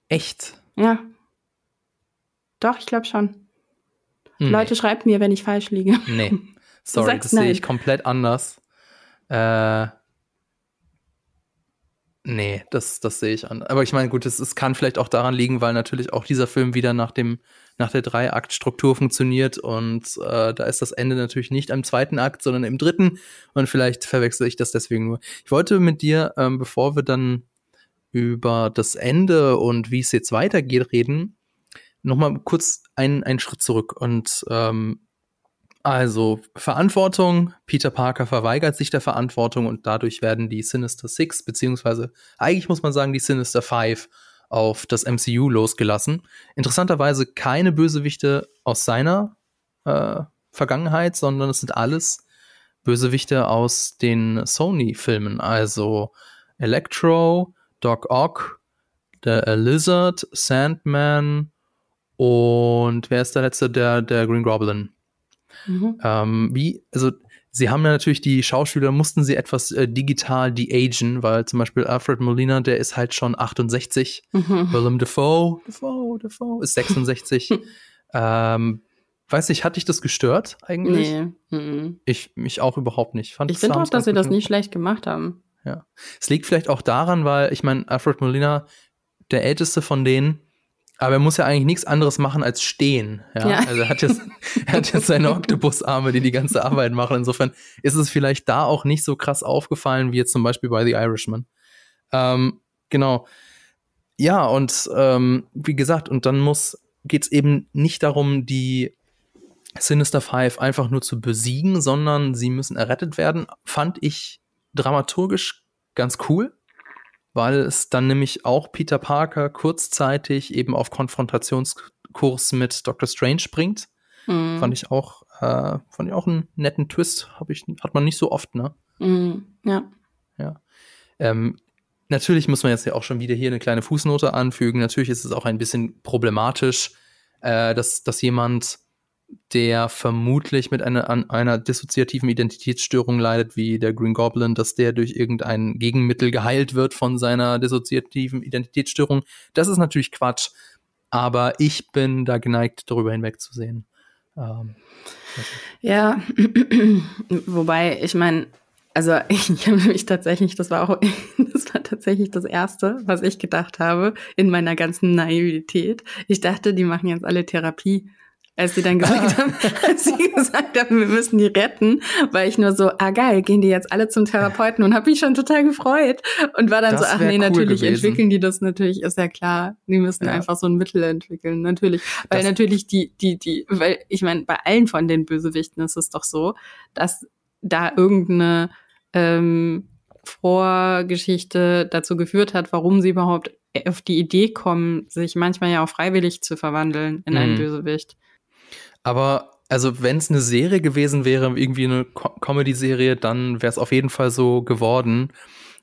Echt? Ja. Doch, ich glaube schon. Nee. Leute, schreibt mir, wenn ich falsch liege. Nee. Sorry, das sehe ich komplett anders. Äh, Nee, das, das sehe ich an. Aber ich meine, gut, es, es kann vielleicht auch daran liegen, weil natürlich auch dieser Film wieder nach dem, nach der Drei-Akt-Struktur funktioniert und äh, da ist das Ende natürlich nicht am zweiten Akt, sondern im dritten. Und vielleicht verwechsel ich das deswegen nur. Ich wollte mit dir, ähm, bevor wir dann über das Ende und wie es jetzt weitergeht reden, noch mal kurz einen, einen Schritt zurück und ähm, also Verantwortung, Peter Parker verweigert sich der Verantwortung und dadurch werden die Sinister Six, beziehungsweise eigentlich muss man sagen die Sinister Five, auf das MCU losgelassen. Interessanterweise keine Bösewichte aus seiner äh, Vergangenheit, sondern es sind alles Bösewichte aus den Sony-Filmen, also Electro, Doc Ock, der Lizard, Sandman und wer ist der letzte? Der, der Green Goblin. Mhm. Ähm, wie, also sie haben ja natürlich die Schauspieler, mussten sie etwas äh, digital de-agen, weil zum Beispiel Alfred Molina, der ist halt schon 68. Mhm. Willem Dafoe, Dafoe, Dafoe ist 66. ähm, weiß nicht, hat dich das gestört eigentlich? Nee. Mhm. Ich mich auch überhaupt nicht. Fand ich finde auch, dass sie das nicht schlecht gemacht haben. Ja. Es liegt vielleicht auch daran, weil ich meine, Alfred Molina, der älteste von denen, aber er muss ja eigentlich nichts anderes machen als stehen. Ja? ja. Also er hat, jetzt, er hat jetzt seine Oktopusarme, die die ganze Arbeit machen. Insofern ist es vielleicht da auch nicht so krass aufgefallen wie jetzt zum Beispiel bei The Irishman. Ähm, genau. Ja, und ähm, wie gesagt, und dann muss geht es eben nicht darum, die Sinister Five einfach nur zu besiegen, sondern sie müssen errettet werden. Fand ich dramaturgisch ganz cool weil es dann nämlich auch Peter Parker kurzzeitig eben auf Konfrontationskurs mit Doctor Strange bringt. Mhm. Fand ich auch, äh, fand ich auch einen netten Twist. Hab ich, hat man nicht so oft, ne? Mhm. Ja. Ja. Ähm, natürlich muss man jetzt ja auch schon wieder hier eine kleine Fußnote anfügen. Natürlich ist es auch ein bisschen problematisch, äh, dass, dass jemand der vermutlich mit einer, an einer dissoziativen Identitätsstörung leidet, wie der Green Goblin, dass der durch irgendein Gegenmittel geheilt wird von seiner dissoziativen Identitätsstörung. Das ist natürlich Quatsch, aber ich bin da geneigt, darüber hinwegzusehen. Ähm, ja, wobei, ich meine, also ich, ich habe nämlich tatsächlich, das war auch, das war tatsächlich das Erste, was ich gedacht habe in meiner ganzen Naivität. Ich dachte, die machen jetzt alle Therapie. Als sie dann gesagt haben, als sie gesagt haben, wir müssen die retten, war ich nur so, ah geil, gehen die jetzt alle zum Therapeuten und habe mich schon total gefreut und war dann das so, ach nee, cool natürlich gewesen. entwickeln die das natürlich, ist ja klar, die müssen ja. einfach so ein Mittel entwickeln, natürlich, weil das natürlich die, die, die, weil ich meine, bei allen von den Bösewichten ist es doch so, dass da irgendeine ähm, Vorgeschichte dazu geführt hat, warum sie überhaupt auf die Idee kommen, sich manchmal ja auch freiwillig zu verwandeln in einen mhm. Bösewicht. Aber also wenn es eine Serie gewesen wäre, irgendwie eine Co Comedy-Serie, dann wäre es auf jeden Fall so geworden.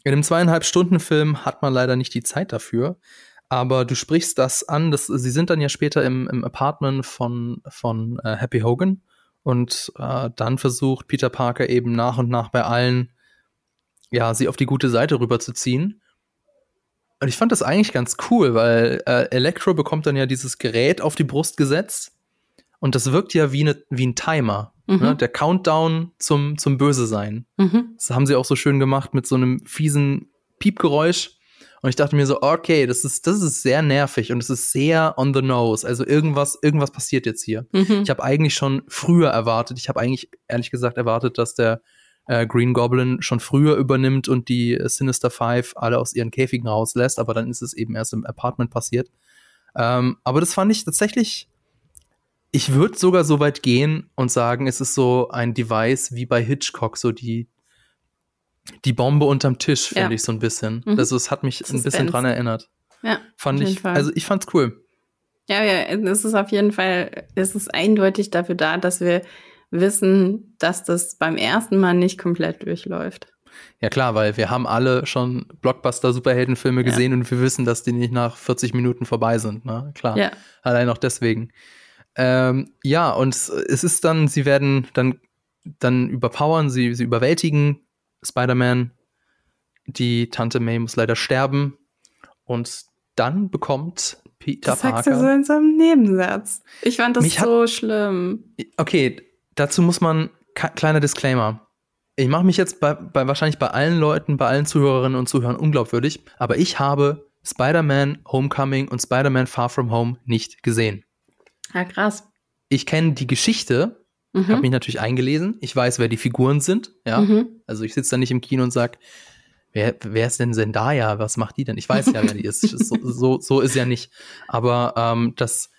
In einem zweieinhalb Stunden Film hat man leider nicht die Zeit dafür. Aber du sprichst das an, dass sie sind dann ja später im, im Apartment von, von äh, Happy Hogan und äh, dann versucht Peter Parker eben nach und nach bei allen ja, sie auf die gute Seite rüberzuziehen. Und ich fand das eigentlich ganz cool, weil äh, Electro bekommt dann ja dieses Gerät auf die Brust gesetzt und das wirkt ja wie, ne, wie ein Timer. Mhm. Ne? Der Countdown zum, zum Böse sein. Mhm. Das haben sie auch so schön gemacht mit so einem fiesen Piepgeräusch. Und ich dachte mir so, okay, das ist, das ist sehr nervig und es ist sehr on the nose. Also irgendwas, irgendwas passiert jetzt hier. Mhm. Ich habe eigentlich schon früher erwartet. Ich habe eigentlich ehrlich gesagt erwartet, dass der äh, Green Goblin schon früher übernimmt und die äh, Sinister Five alle aus ihren Käfigen rauslässt, aber dann ist es eben erst im Apartment passiert. Ähm, aber das fand ich tatsächlich, ich würde sogar so weit gehen und sagen, es ist so ein Device wie bei Hitchcock, so die, die Bombe unterm Tisch, finde ja. ich so ein bisschen. Mhm. Also es hat mich ein bisschen dran erinnert. Ja. Fand ich, Fall. also ich fand's cool. Ja, ja, es ist auf jeden Fall, es ist eindeutig dafür da, dass wir wissen, dass das beim ersten Mal nicht komplett durchläuft. Ja klar, weil wir haben alle schon Blockbuster-Superheldenfilme gesehen ja. und wir wissen, dass die nicht nach 40 Minuten vorbei sind. Ne? Klar, ja. allein auch deswegen. Ähm, ja, und es ist dann, sie werden dann, dann überpowern, sie, sie überwältigen Spider-Man. Die Tante May muss leider sterben. Und dann bekommt Peter das Parker. Das sagst du so in so einem Nebensatz. Ich fand das so hat, schlimm. Okay, dazu muss man, kleiner Disclaimer. Ich mache mich jetzt bei, bei wahrscheinlich bei allen Leuten, bei allen Zuhörerinnen und Zuhörern unglaubwürdig, aber ich habe Spider-Man Homecoming und Spider-Man Far From Home nicht gesehen. Ja, krass. Ich kenne die Geschichte, mhm. habe mich natürlich eingelesen. Ich weiß, wer die Figuren sind. Ja, mhm. also ich sitze da nicht im Kino und sag, wer, wer ist denn Zendaya? Was macht die denn? Ich weiß ja, wer die ist. so, so, so ist ja nicht. Aber ähm, das,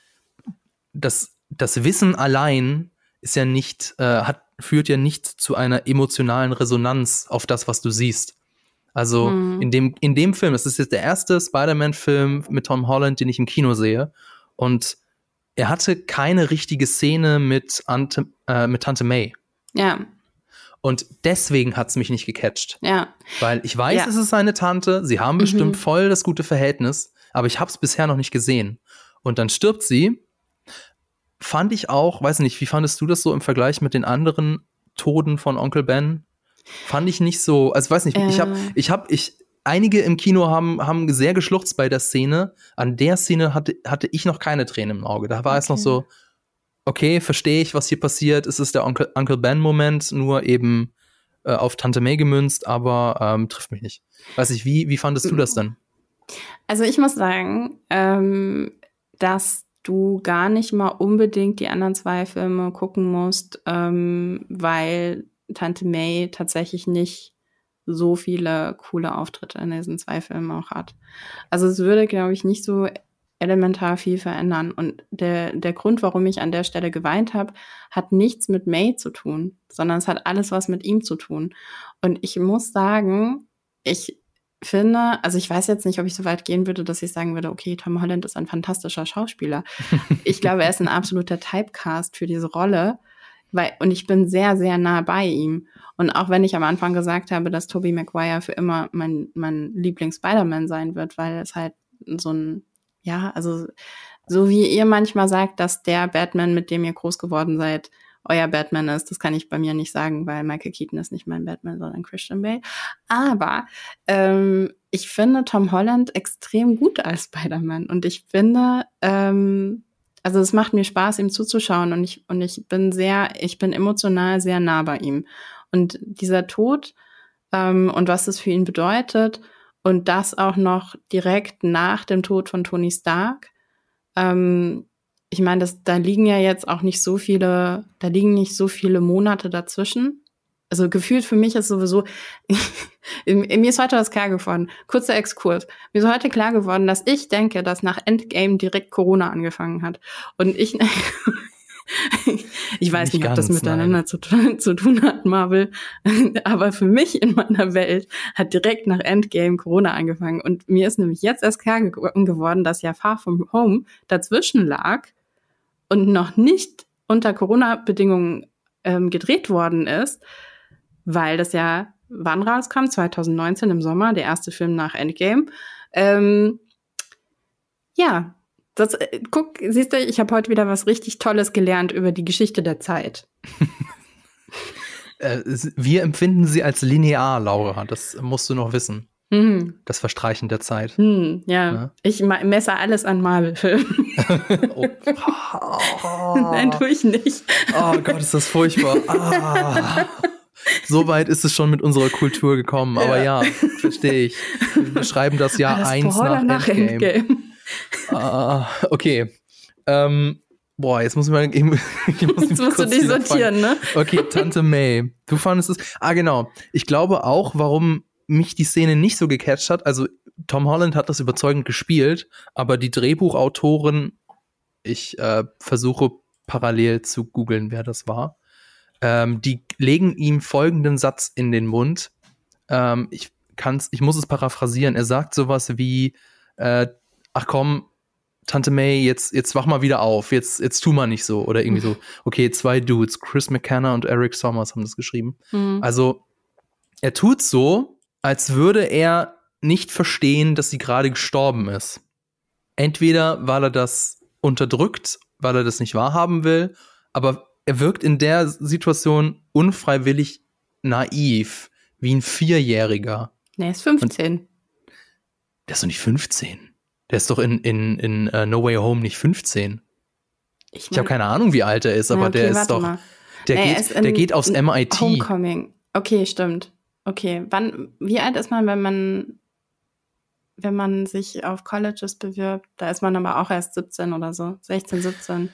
das, das Wissen allein ist ja nicht, äh, hat, führt ja nicht zu einer emotionalen Resonanz auf das, was du siehst. Also mhm. in, dem, in dem Film, es ist jetzt der erste Spider-Man-Film mit Tom Holland, den ich im Kino sehe. Und er hatte keine richtige Szene mit, Ante, äh, mit Tante May. Ja. Und deswegen hat es mich nicht gecatcht. Ja. Weil ich weiß, ja. es ist seine Tante, sie haben bestimmt mhm. voll das gute Verhältnis, aber ich habe es bisher noch nicht gesehen. Und dann stirbt sie fand ich auch, weiß nicht, wie fandest du das so im Vergleich mit den anderen Toden von Onkel Ben? Fand ich nicht so, also weiß nicht, äh. ich habe ich habe ich einige im Kino haben haben sehr geschluchzt bei der Szene. An der Szene hatte hatte ich noch keine Tränen im Auge. Da war okay. es noch so okay, verstehe ich, was hier passiert. Es ist der Onkel, Uncle Ben Moment, nur eben äh, auf Tante May gemünzt, aber ähm, trifft mich nicht. Weiß ich, wie wie fandest du das denn? Also ich muss sagen, ähm, dass du gar nicht mal unbedingt die anderen zwei Filme gucken musst, ähm, weil Tante May tatsächlich nicht so viele coole Auftritte in diesen zwei Filmen auch hat. Also es würde, glaube ich, nicht so elementar viel verändern. Und der, der Grund, warum ich an der Stelle geweint habe, hat nichts mit May zu tun, sondern es hat alles was mit ihm zu tun. Und ich muss sagen, ich finde, also ich weiß jetzt nicht, ob ich so weit gehen würde, dass ich sagen würde, okay, Tom Holland ist ein fantastischer Schauspieler. ich glaube, er ist ein absoluter Typecast für diese Rolle, weil, und ich bin sehr, sehr nah bei ihm. Und auch wenn ich am Anfang gesagt habe, dass Tobey Maguire für immer mein, mein Lieblings-Spider-Man sein wird, weil es halt so ein, ja, also so wie ihr manchmal sagt, dass der Batman, mit dem ihr groß geworden seid, euer Batman ist. Das kann ich bei mir nicht sagen, weil Michael Keaton ist nicht mein Batman, sondern Christian Bale. Aber ähm, ich finde Tom Holland extrem gut als Spider-Man. Und ich finde, ähm, also es macht mir Spaß, ihm zuzuschauen. Und ich, und ich bin sehr, ich bin emotional sehr nah bei ihm. Und dieser Tod ähm, und was es für ihn bedeutet und das auch noch direkt nach dem Tod von Tony Stark, ähm, ich meine, das, da liegen ja jetzt auch nicht so viele, da liegen nicht so viele Monate dazwischen. Also gefühlt für mich ist sowieso, mir ist heute was klar geworden. Kurzer Exkurs. Mir ist heute klar geworden, dass ich denke, dass nach Endgame direkt Corona angefangen hat. Und ich, ich weiß nicht, nicht ob das miteinander zu, zu, tun hat, Marvel. Aber für mich in meiner Welt hat direkt nach Endgame Corona angefangen. Und mir ist nämlich jetzt erst klar geworden, dass ja Far From Home dazwischen lag und noch nicht unter Corona-Bedingungen ähm, gedreht worden ist, weil das ja wann rauskam? 2019 im Sommer, der erste Film nach Endgame. Ähm, ja, das, äh, guck, siehst du, ich habe heute wieder was richtig Tolles gelernt über die Geschichte der Zeit. äh, wir empfinden sie als linear, Laura. Das musst du noch wissen. Mhm. Das Verstreichen der Zeit. Mhm, ja. ja. ich messe alles an Marvel-Filmen. oh. Nein, tue ich nicht. Oh Gott, ist das furchtbar. Ah. So weit ist es schon mit unserer Kultur gekommen. Aber ja, ja verstehe ich. Wir schreiben das Jahr das 1 nach, nach Endgame. Endgame. Ah, okay. Ähm, boah, jetzt muss ich mal. Ich, ich muss jetzt musst du dich sortieren, ne? Okay, Tante May. Du fandest es. Ah, genau. Ich glaube auch, warum mich die Szene nicht so gecatcht hat. Also Tom Holland hat das überzeugend gespielt, aber die Drehbuchautoren, ich äh, versuche parallel zu googeln, wer das war, ähm, die legen ihm folgenden Satz in den Mund. Ähm, ich kann's, ich muss es paraphrasieren. Er sagt sowas wie, äh, ach komm, Tante May, jetzt, jetzt wach mal wieder auf, jetzt, jetzt tu mal nicht so. Oder irgendwie so, okay, zwei Dudes, Chris McKenna und Eric Sommers haben das geschrieben. Mhm. Also, er tut so, als würde er nicht verstehen, dass sie gerade gestorben ist. Entweder weil er das unterdrückt, weil er das nicht wahrhaben will, aber er wirkt in der Situation unfreiwillig naiv, wie ein Vierjähriger. Nee, er ist 15. Und der ist doch nicht 15. Der ist doch in, in, in uh, No Way Home nicht 15. Ich, mein, ich habe keine Ahnung, wie alt er ist, aber okay, der ist doch. Der, nee, geht, der geht aufs MIT. Homecoming. Okay, stimmt. Okay, wann, wie alt ist man, wenn man, wenn man sich auf Colleges bewirbt? Da ist man aber auch erst 17 oder so, 16, 17.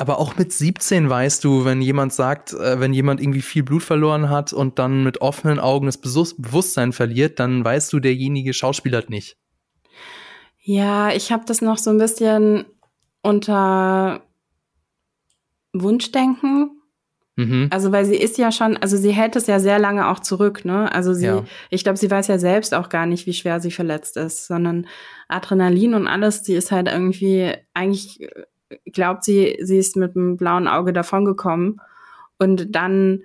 Aber auch mit 17 weißt du, wenn jemand sagt, äh, wenn jemand irgendwie viel Blut verloren hat und dann mit offenen Augen das Bewusstsein verliert, dann weißt du, derjenige schauspielert nicht. Ja, ich habe das noch so ein bisschen unter Wunschdenken Mhm. Also, weil sie ist ja schon, also sie hält es ja sehr lange auch zurück, ne? Also sie, ja. ich glaube, sie weiß ja selbst auch gar nicht, wie schwer sie verletzt ist, sondern Adrenalin und alles, sie ist halt irgendwie, eigentlich glaubt sie, sie ist mit einem blauen Auge davongekommen und dann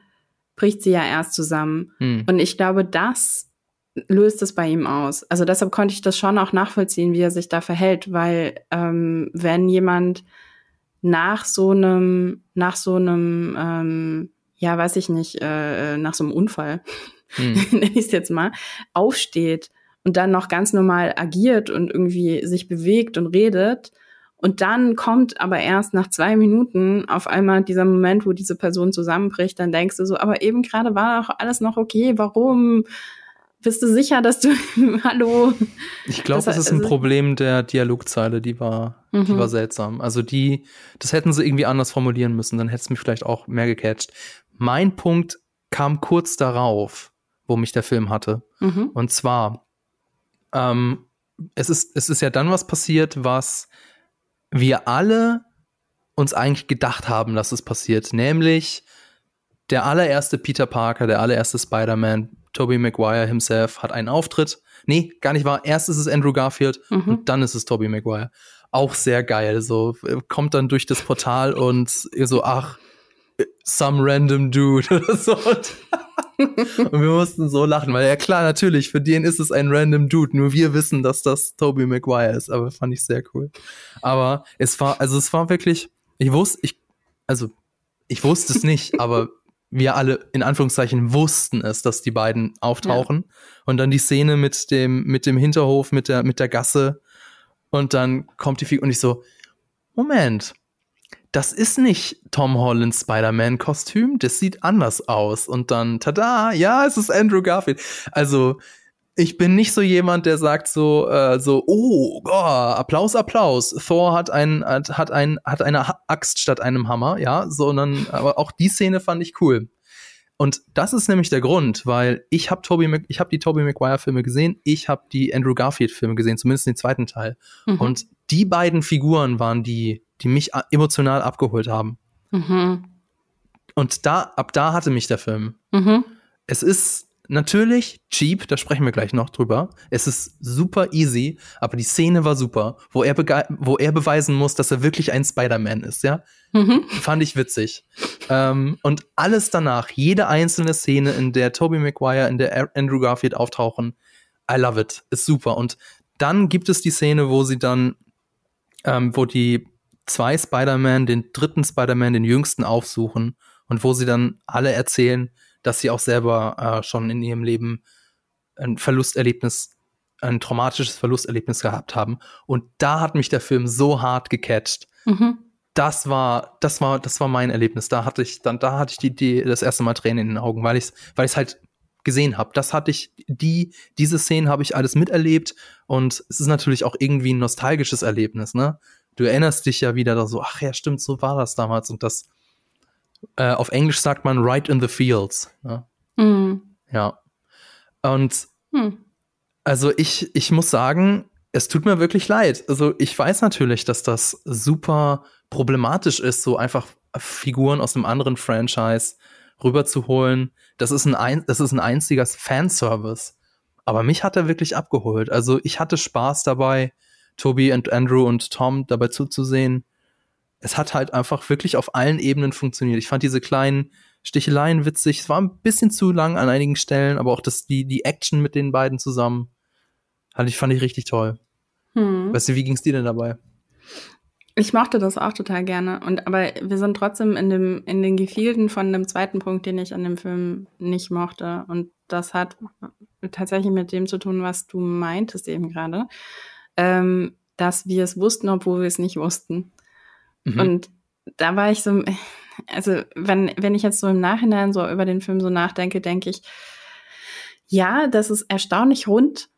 bricht sie ja erst zusammen. Mhm. Und ich glaube, das löst es bei ihm aus. Also deshalb konnte ich das schon auch nachvollziehen, wie er sich da verhält, weil ähm, wenn jemand nach so einem, nach so einem, ähm, ja, weiß ich nicht, äh, nach so einem Unfall, hm. nenne ich es jetzt mal, aufsteht und dann noch ganz normal agiert und irgendwie sich bewegt und redet. Und dann kommt aber erst nach zwei Minuten auf einmal dieser Moment, wo diese Person zusammenbricht, dann denkst du so, aber eben gerade war doch alles noch okay, warum? Bist du sicher, dass du, hallo? Ich glaube, das, ist ein also, Problem der Dialogzeile, die war, mhm. die war seltsam. Also die, das hätten sie irgendwie anders formulieren müssen, dann hätte es mich vielleicht auch mehr gecatcht. Mein Punkt kam kurz darauf, wo mich der Film hatte. Mhm. Und zwar, ähm, es ist, es ist ja dann was passiert, was wir alle uns eigentlich gedacht haben, dass es passiert, nämlich der allererste Peter Parker, der allererste Spider-Man Tobey Maguire himself hat einen Auftritt. Nee, gar nicht wahr. Erst ist es Andrew Garfield mhm. und dann ist es Tobey Maguire. Auch sehr geil. So kommt dann durch das Portal und so, ach, some random dude oder so. und wir mussten so lachen, weil ja klar, natürlich, für den ist es ein random Dude, nur wir wissen, dass das Toby Maguire ist, aber fand ich sehr cool. Aber es war, also es war wirklich, ich wusste, ich, also ich wusste es nicht, aber wir alle in Anführungszeichen wussten es, dass die beiden auftauchen. Ja. Und dann die Szene mit dem, mit dem Hinterhof, mit der, mit der Gasse. Und dann kommt die Figur und ich so, Moment, das ist nicht Tom Hollands Spider-Man-Kostüm, das sieht anders aus. Und dann, tada, ja, es ist Andrew Garfield. Also, ich bin nicht so jemand, der sagt so, äh, so, oh, oh, Applaus, Applaus. Thor hat ein, hat, hat ein, hat eine Axt statt einem Hammer, ja, sondern, aber auch die Szene fand ich cool. Und das ist nämlich der Grund, weil ich habe Toby, ich habe die Tobey Maguire Filme gesehen, ich habe die Andrew Garfield Filme gesehen, zumindest den zweiten Teil. Mhm. Und die beiden Figuren waren die, die mich emotional abgeholt haben. Mhm. Und da, ab da hatte mich der Film. Mhm. Es ist natürlich cheap, da sprechen wir gleich noch drüber. Es ist super easy, aber die Szene war super, wo er, wo er beweisen muss, dass er wirklich ein Spider-Man ist, ja. Mhm. Fand ich witzig. Ähm, und alles danach, jede einzelne Szene, in der Tobey Maguire, in der Andrew Garfield auftauchen, I love it, ist super. Und dann gibt es die Szene, wo sie dann, ähm, wo die zwei Spider-Man, den dritten Spider-Man, den jüngsten aufsuchen und wo sie dann alle erzählen, dass sie auch selber äh, schon in ihrem Leben ein Verlusterlebnis, ein traumatisches Verlusterlebnis gehabt haben. Und da hat mich der Film so hart gecatcht. Mhm. Das war, das war, das war mein Erlebnis. Da hatte ich dann, da hatte ich die, die das erste Mal Tränen in den Augen, weil ich, weil ich halt gesehen habe. Das hatte ich, die, diese Szenen habe ich alles miterlebt und es ist natürlich auch irgendwie ein nostalgisches Erlebnis, ne? Du erinnerst dich ja wieder da so, ach ja, stimmt, so war das damals und das, äh, auf Englisch sagt man right in the fields. Ja. Mhm. ja. Und mhm. also ich, ich muss sagen, es tut mir wirklich leid. Also ich weiß natürlich, dass das super problematisch ist, so einfach Figuren aus einem anderen Franchise rüberzuholen. Das ist ein, das ist ein einziger Fanservice. Aber mich hat er wirklich abgeholt. Also ich hatte Spaß dabei, Toby und Andrew und Tom dabei zuzusehen es hat halt einfach wirklich auf allen Ebenen funktioniert. Ich fand diese kleinen Sticheleien witzig. Es war ein bisschen zu lang an einigen Stellen, aber auch das, die, die Action mit den beiden zusammen fand ich, fand ich richtig toll. Hm. Weißt du, wie ging es dir denn dabei? Ich mochte das auch total gerne. Und aber wir sind trotzdem in dem, in den Gefilden von dem zweiten Punkt, den ich an dem Film nicht mochte. Und das hat tatsächlich mit dem zu tun, was du meintest eben gerade. Ähm, dass wir es wussten, obwohl wir es nicht wussten. Mhm. Und da war ich so, also wenn, wenn ich jetzt so im Nachhinein so über den Film so nachdenke, denke ich, ja, das ist erstaunlich rund.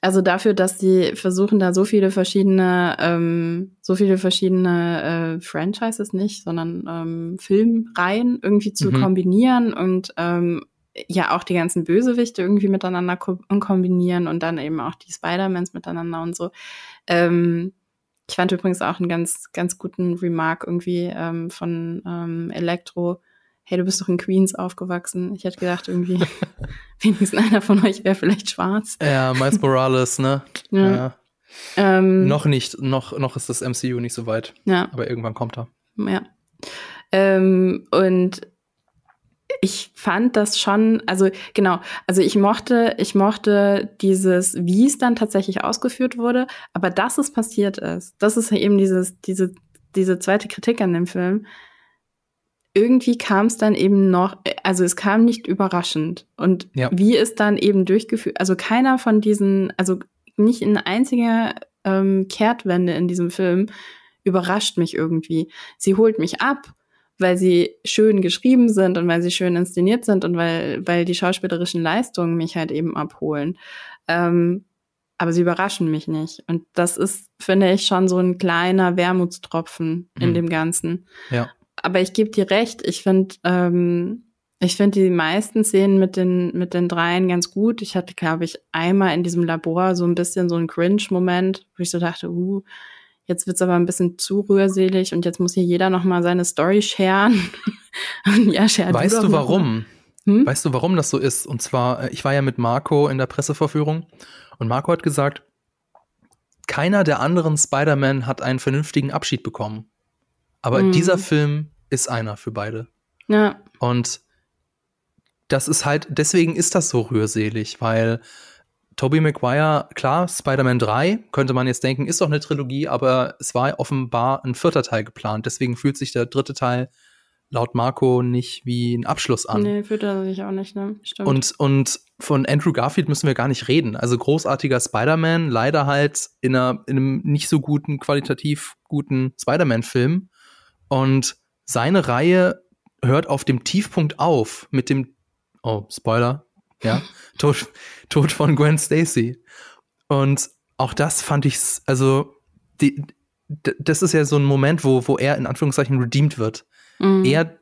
Also dafür, dass die versuchen, da so viele verschiedene, ähm, so viele verschiedene äh, Franchises nicht, sondern ähm, Filmreihen irgendwie zu mhm. kombinieren und ähm, ja auch die ganzen Bösewichte irgendwie miteinander ko kombinieren und dann eben auch die Spider-Mans miteinander und so. Ähm, ich fand übrigens auch einen ganz, ganz guten Remark irgendwie ähm, von ähm, Elektro. Hey, du bist doch in Queens aufgewachsen. Ich hätte gedacht, irgendwie, wenigstens einer von euch wäre vielleicht schwarz. Ja, Miles Morales, ne? ja. ja. Ähm, noch nicht, noch, noch ist das MCU nicht so weit. Ja. Aber irgendwann kommt er. Ja. Ähm, und ich fand das schon, also genau, also ich mochte, ich mochte dieses, wie es dann tatsächlich ausgeführt wurde, aber dass es passiert ist, das ist eben dieses, diese, diese zweite Kritik an dem Film. Irgendwie kam es dann eben noch, also es kam nicht überraschend. Und ja. wie es dann eben durchgeführt, also keiner von diesen, also nicht ein einziger ähm, Kehrtwende in diesem Film überrascht mich irgendwie. Sie holt mich ab weil sie schön geschrieben sind und weil sie schön inszeniert sind und weil, weil die schauspielerischen Leistungen mich halt eben abholen. Ähm, aber sie überraschen mich nicht. Und das ist, finde ich, schon so ein kleiner Wermutstropfen in mhm. dem Ganzen. Ja. Aber ich gebe dir recht, ich finde, ähm, ich finde die meisten Szenen mit den, mit den dreien ganz gut. Ich hatte, glaube ich, einmal in diesem Labor so ein bisschen so einen Cringe-Moment, wo ich so dachte, uh, Jetzt wird's aber ein bisschen zu rührselig und jetzt muss hier jeder nochmal seine Story sharen. ja, Weißt du, du warum? Hm? Weißt du, warum das so ist? Und zwar, äh, ich war ja mit Marco in der Presseverführung und Marco hat gesagt, keiner der anderen Spider-Man hat einen vernünftigen Abschied bekommen. Aber mhm. dieser Film ist einer für beide. Ja. Und das ist halt, deswegen ist das so rührselig, weil Tobey Maguire, klar, Spider-Man 3, könnte man jetzt denken, ist doch eine Trilogie, aber es war offenbar ein vierter Teil geplant. Deswegen fühlt sich der dritte Teil laut Marco nicht wie ein Abschluss an. Nee, fühlt er sich auch nicht, ne? Stimmt. Und, und von Andrew Garfield müssen wir gar nicht reden. Also großartiger Spider-Man, leider halt in, einer, in einem nicht so guten, qualitativ guten Spider-Man-Film. Und seine Reihe hört auf dem Tiefpunkt auf mit dem, oh, Spoiler, ja, Tod, Tod von Gwen Stacy. Und auch das fand ich, also, die, das ist ja so ein Moment, wo, wo er in Anführungszeichen redeemed wird. Mhm. Er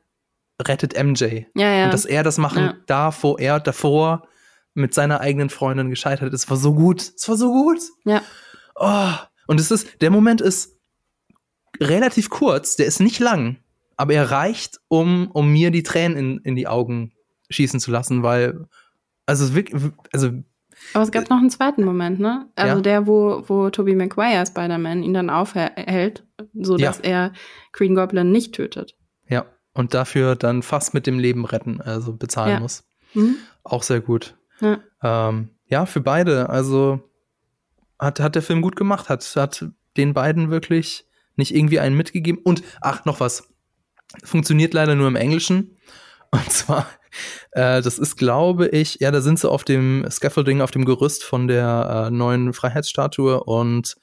rettet MJ. Ja, ja. Und dass er das machen ja. darf, wo er davor mit seiner eigenen Freundin gescheitert ist, war so gut. Es war so gut. Ja. Oh. Und es ist, der Moment ist relativ kurz, der ist nicht lang, aber er reicht, um, um mir die Tränen in, in die Augen schießen zu lassen, weil also, also aber es gab äh, noch einen zweiten Moment, ne? Also ja. der, wo, wo Tobey Maguire Spider-Man ihn dann aufhält, so dass ja. er Green Goblin nicht tötet. Ja, und dafür dann fast mit dem Leben retten, also bezahlen ja. muss. Mhm. Auch sehr gut. Ja. Ähm, ja, für beide. Also hat, hat der Film gut gemacht, hat, hat den beiden wirklich nicht irgendwie einen mitgegeben. Und, ach, noch was. Funktioniert leider nur im Englischen. Und zwar äh, das ist, glaube ich, ja, da sind sie auf dem Scaffolding, auf dem Gerüst von der äh, neuen Freiheitsstatue und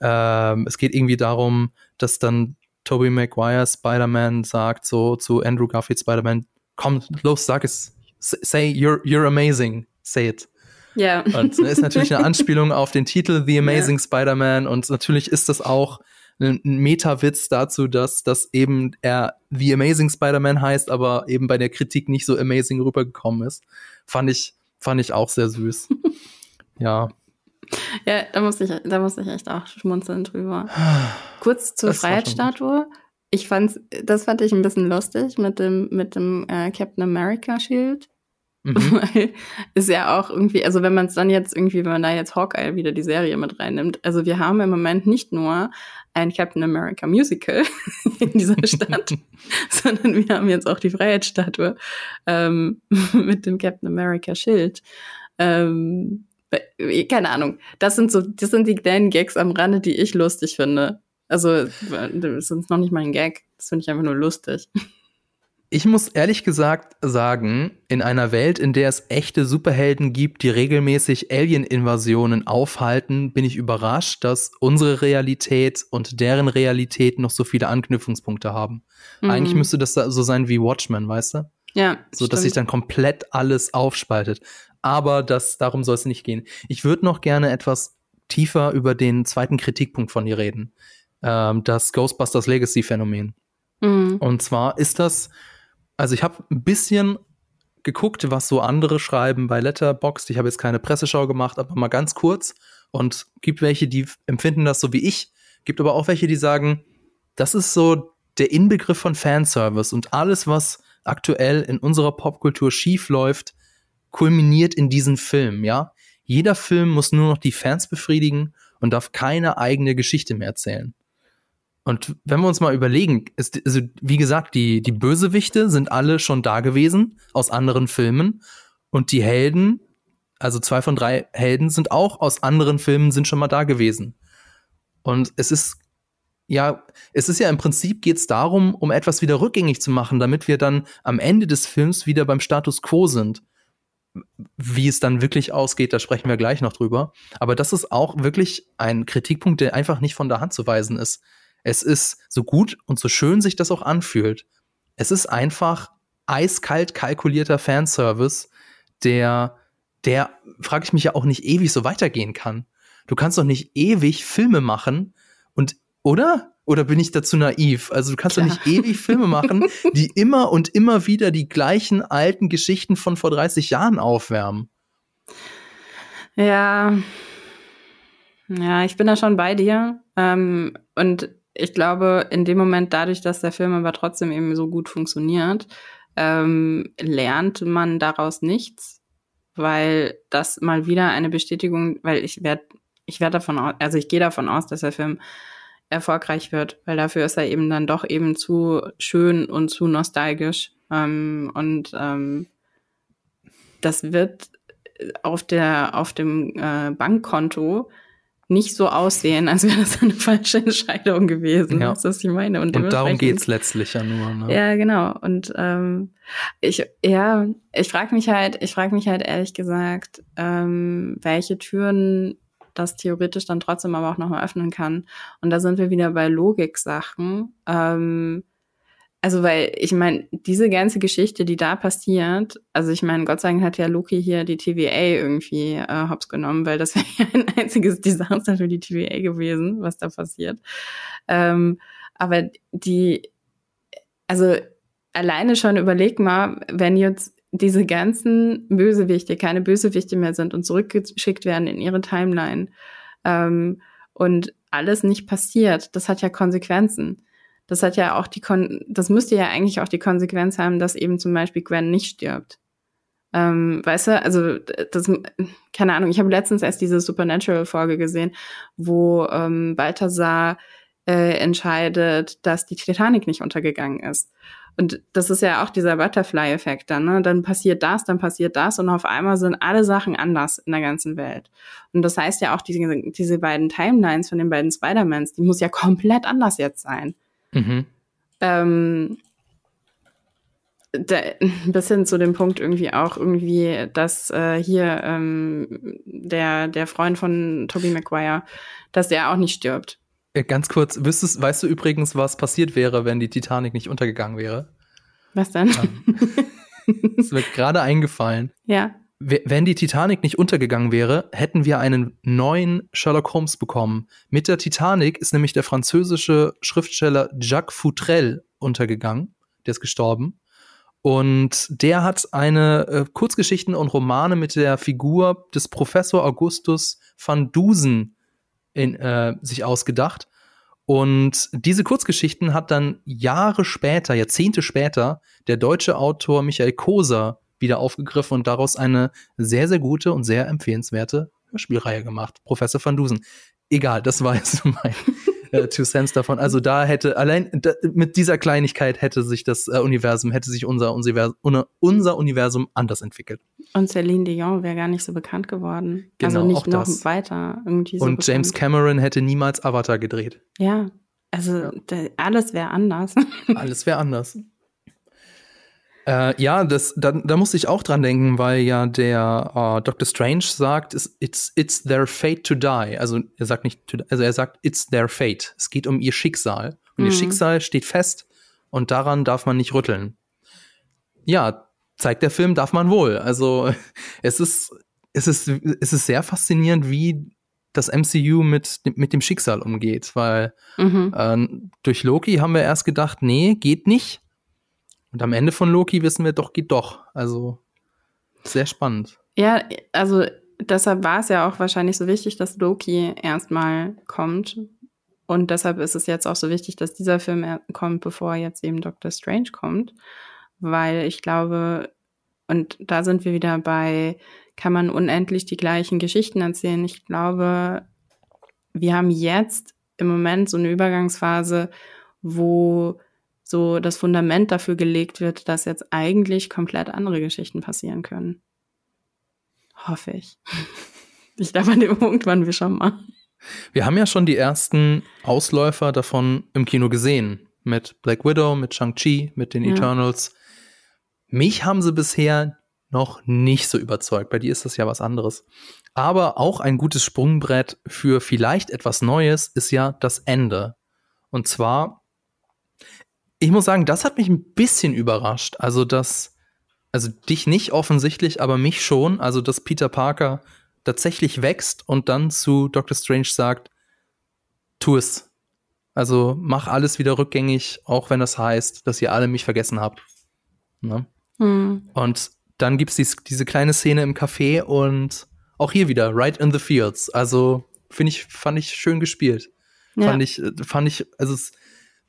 äh, es geht irgendwie darum, dass dann Tobey Maguire Spider-Man sagt so zu Andrew Garfield Spider-Man, komm, los, sag es, say you're, you're amazing, say it. Ja. Yeah. Und das ist natürlich eine Anspielung auf den Titel The Amazing yeah. Spider-Man und natürlich ist das auch ein Meta-Witz dazu, dass, dass eben er The Amazing Spider-Man heißt, aber eben bei der Kritik nicht so amazing rübergekommen ist. Fand ich, fand ich auch sehr süß. ja. Ja, da muss ich, da muss ich echt auch schmunzeln drüber. Kurz zur Freiheitsstatue. Ich fand's, das fand ich ein bisschen lustig mit dem, mit dem äh, Captain America Schild. Mhm. Weil ist ja auch irgendwie, also wenn man es dann jetzt irgendwie, wenn man da jetzt Hawkeye wieder die Serie mit reinnimmt, also wir haben im Moment nicht nur ein Captain America Musical in dieser Stadt, sondern wir haben jetzt auch die Freiheitsstatue ähm, mit dem Captain America Schild. Ähm, keine Ahnung. Das sind so, das sind die kleinen Gags am Rande, die ich lustig finde. Also, das ist noch nicht mal ein Gag. Das finde ich einfach nur lustig. Ich muss ehrlich gesagt sagen, in einer Welt, in der es echte Superhelden gibt, die regelmäßig Alien-Invasionen aufhalten, bin ich überrascht, dass unsere Realität und deren Realität noch so viele Anknüpfungspunkte haben. Mhm. Eigentlich müsste das so sein wie Watchmen, weißt du? Ja. So, dass sich dann komplett alles aufspaltet. Aber das, darum soll es nicht gehen. Ich würde noch gerne etwas tiefer über den zweiten Kritikpunkt von dir reden. Ähm, das Ghostbusters Legacy Phänomen. Mhm. Und zwar ist das also ich habe ein bisschen geguckt, was so andere schreiben bei Letterboxd. Ich habe jetzt keine Presseschau gemacht, aber mal ganz kurz. Und gibt welche, die empfinden das so wie ich. Gibt aber auch welche, die sagen, das ist so der Inbegriff von Fanservice und alles, was aktuell in unserer Popkultur schief läuft, kulminiert in diesen Film, ja? Jeder Film muss nur noch die Fans befriedigen und darf keine eigene Geschichte mehr erzählen. Und wenn wir uns mal überlegen, ist, also wie gesagt, die, die Bösewichte sind alle schon da gewesen aus anderen Filmen und die Helden, also zwei von drei Helden sind auch aus anderen Filmen sind schon mal da gewesen. Und es ist ja, es ist ja im Prinzip geht es darum, um etwas wieder rückgängig zu machen, damit wir dann am Ende des Films wieder beim Status quo sind. Wie es dann wirklich ausgeht, da sprechen wir gleich noch drüber. Aber das ist auch wirklich ein Kritikpunkt, der einfach nicht von der Hand zu weisen ist. Es ist so gut und so schön sich das auch anfühlt. Es ist einfach eiskalt kalkulierter Fanservice, der, der, frage ich mich ja auch nicht ewig so weitergehen kann. Du kannst doch nicht ewig Filme machen und, oder? Oder bin ich dazu naiv? Also du kannst ja. doch nicht ewig Filme machen, die immer und immer wieder die gleichen alten Geschichten von vor 30 Jahren aufwärmen. Ja. Ja, ich bin da schon bei dir. Ähm, und ich glaube, in dem Moment, dadurch, dass der Film aber trotzdem eben so gut funktioniert, ähm, lernt man daraus nichts, weil das mal wieder eine Bestätigung, weil ich werde, ich werde davon aus, also ich gehe davon aus, dass der Film erfolgreich wird, weil dafür ist er eben dann doch eben zu schön und zu nostalgisch. Ähm, und ähm, das wird auf der auf dem äh, Bankkonto nicht so aussehen, als wäre das eine falsche Entscheidung gewesen. Ja. Das ist, was ich meine. Und, und darum geht's letztlich ja nur. Ne? Ja, genau. Und ähm, ich, ja, ich frage mich halt, ich frage mich halt ehrlich gesagt, ähm, welche Türen das theoretisch dann trotzdem aber auch nochmal öffnen kann. Und da sind wir wieder bei Logik-Sachen. Ähm, also, weil ich meine, diese ganze Geschichte, die da passiert, also ich meine, Gott sei Dank hat ja Loki hier die TVA irgendwie äh, hops genommen, weil das wäre ja ein einziges Desaster für die TVA gewesen, was da passiert. Ähm, aber die, also alleine schon überleg mal, wenn jetzt diese ganzen Bösewichte keine Bösewichte mehr sind und zurückgeschickt werden in ihre Timeline ähm, und alles nicht passiert, das hat ja Konsequenzen das hat ja auch die Kon das müsste ja eigentlich auch die Konsequenz haben, dass eben zum Beispiel Gwen nicht stirbt. Ähm, weißt du, also das, keine Ahnung, ich habe letztens erst diese Supernatural-Folge gesehen, wo ähm, Balthasar äh, entscheidet, dass die Titanic nicht untergegangen ist. Und das ist ja auch dieser Butterfly-Effekt dann, ne? Dann passiert das, dann passiert das und auf einmal sind alle Sachen anders in der ganzen Welt. Und das heißt ja auch, diese, diese beiden Timelines von den beiden Spider-Mans, die muss ja komplett anders jetzt sein. Mhm. Ähm, da, bis hin zu dem Punkt irgendwie auch irgendwie, dass äh, hier ähm, der, der Freund von Tobey Maguire, dass der auch nicht stirbt. Äh, ganz kurz, wüsstest, weißt du übrigens, was passiert wäre, wenn die Titanic nicht untergegangen wäre? Was dann? Es wird gerade eingefallen. Ja wenn die Titanic nicht untergegangen wäre, hätten wir einen neuen Sherlock Holmes bekommen. Mit der Titanic ist nämlich der französische Schriftsteller Jacques Futrell untergegangen. Der ist gestorben. Und der hat eine äh, Kurzgeschichten und Romane mit der Figur des Professor Augustus van Dusen in, äh, sich ausgedacht. Und diese Kurzgeschichten hat dann Jahre später, Jahrzehnte später, der deutsche Autor Michael Koser wieder aufgegriffen und daraus eine sehr, sehr gute und sehr empfehlenswerte Hörspielreihe gemacht. Professor van Dusen. Egal, das war jetzt mein äh, Two Cents davon. Also da hätte, allein da, mit dieser Kleinigkeit hätte sich das äh, Universum, hätte sich unser, unser, unser Universum anders entwickelt. Und Celine Dion wäre gar nicht so bekannt geworden. Genau, also nicht noch das. weiter irgendwie so Und bekannt. James Cameron hätte niemals Avatar gedreht. Ja, also alles wäre anders. alles wäre anders. Äh, ja, das, da, da musste ich auch dran denken, weil ja der äh, Dr. Strange sagt, it's, it's their fate to die. Also er sagt nicht, to, also er sagt, it's their fate. Es geht um ihr Schicksal. Und mhm. ihr Schicksal steht fest und daran darf man nicht rütteln. Ja, zeigt der Film, darf man wohl. Also es ist, es ist, es ist sehr faszinierend, wie das MCU mit, mit dem Schicksal umgeht, weil mhm. äh, durch Loki haben wir erst gedacht, nee, geht nicht. Und am Ende von Loki wissen wir doch, geht doch. Also sehr spannend. Ja, also deshalb war es ja auch wahrscheinlich so wichtig, dass Loki erstmal kommt. Und deshalb ist es jetzt auch so wichtig, dass dieser Film kommt, bevor jetzt eben Doctor Strange kommt. Weil ich glaube, und da sind wir wieder bei, kann man unendlich die gleichen Geschichten erzählen. Ich glaube, wir haben jetzt im Moment so eine Übergangsphase, wo so das Fundament dafür gelegt wird, dass jetzt eigentlich komplett andere Geschichten passieren können. Hoffe ich. Ich glaube, an dem Punkt waren wir schon mal. Wir haben ja schon die ersten Ausläufer davon im Kino gesehen. Mit Black Widow, mit Shang-Chi, mit den ja. Eternals. Mich haben sie bisher noch nicht so überzeugt. Bei dir ist das ja was anderes. Aber auch ein gutes Sprungbrett für vielleicht etwas Neues ist ja das Ende. Und zwar ich muss sagen, das hat mich ein bisschen überrascht. Also, dass, also dich nicht offensichtlich, aber mich schon. Also, dass Peter Parker tatsächlich wächst und dann zu Doctor Strange sagt, tu es. Also, mach alles wieder rückgängig, auch wenn das heißt, dass ihr alle mich vergessen habt. Ne? Hm. Und dann gibt's dies, diese kleine Szene im Café und auch hier wieder, right in the fields. Also, finde ich, fand ich schön gespielt. Ja. Fand ich, fand ich, also es,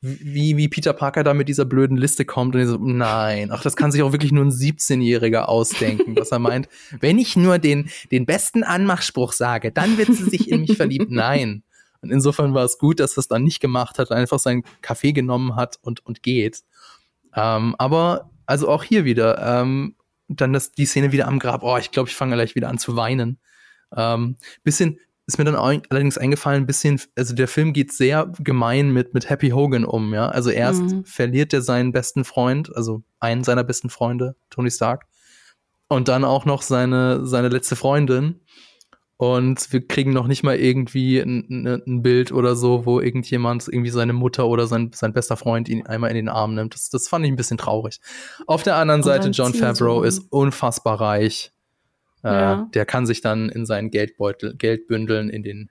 wie, wie Peter Parker da mit dieser blöden Liste kommt und so, nein, ach, das kann sich auch wirklich nur ein 17-Jähriger ausdenken, was er meint. Wenn ich nur den, den besten Anmachspruch sage, dann wird sie sich in mich verliebt. Nein. Und insofern war es gut, dass das dann nicht gemacht hat, einfach seinen Kaffee genommen hat und, und geht. Ähm, aber, also auch hier wieder, ähm, dann das, die Szene wieder am Grab. Oh, ich glaube, ich fange gleich wieder an zu weinen. Ähm, bisschen ist mir dann allerdings eingefallen, ein bisschen, also der Film geht sehr gemein mit, mit Happy Hogan um, ja. Also erst mhm. verliert er seinen besten Freund, also einen seiner besten Freunde, Tony Stark, und dann auch noch seine, seine letzte Freundin. Und wir kriegen noch nicht mal irgendwie ein, ein, Bild oder so, wo irgendjemand, irgendwie seine Mutter oder sein, sein bester Freund ihn einmal in den Arm nimmt. Das, das fand ich ein bisschen traurig. Auf der anderen Seite, John Favreau ist unfassbar reich. Äh, ja. Der kann sich dann in seinen Geldbeutel, Geldbündeln in den,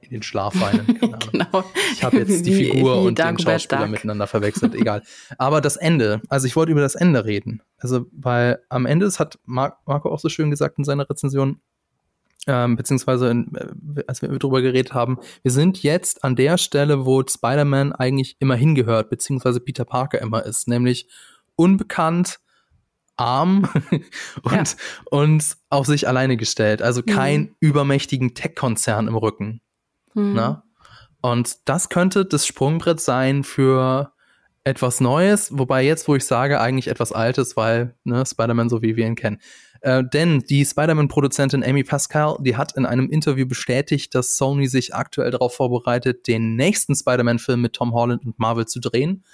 in den Schlaf weinen. genau. Ich habe jetzt die wie, Figur wie und den Schauspieler Dark. miteinander verwechselt. Egal. Aber das Ende, also ich wollte über das Ende reden. Also, weil am Ende, das hat Marco auch so schön gesagt in seiner Rezension, ähm, beziehungsweise in, äh, als wir darüber geredet haben, wir sind jetzt an der Stelle, wo Spider-Man eigentlich immer hingehört, beziehungsweise Peter Parker immer ist, nämlich unbekannt, arm und, ja. und auf sich alleine gestellt. Also mhm. kein mhm. übermächtigen Tech-Konzern im Rücken. Mhm. Ne? Und das könnte das Sprungbrett sein für etwas Neues, wobei jetzt, wo ich sage, eigentlich etwas Altes, weil ne, Spider-Man so wie wir ihn kennen. Äh, denn die Spider-Man-Produzentin Amy Pascal, die hat in einem Interview bestätigt, dass Sony sich aktuell darauf vorbereitet, den nächsten Spider-Man-Film mit Tom Holland und Marvel zu drehen.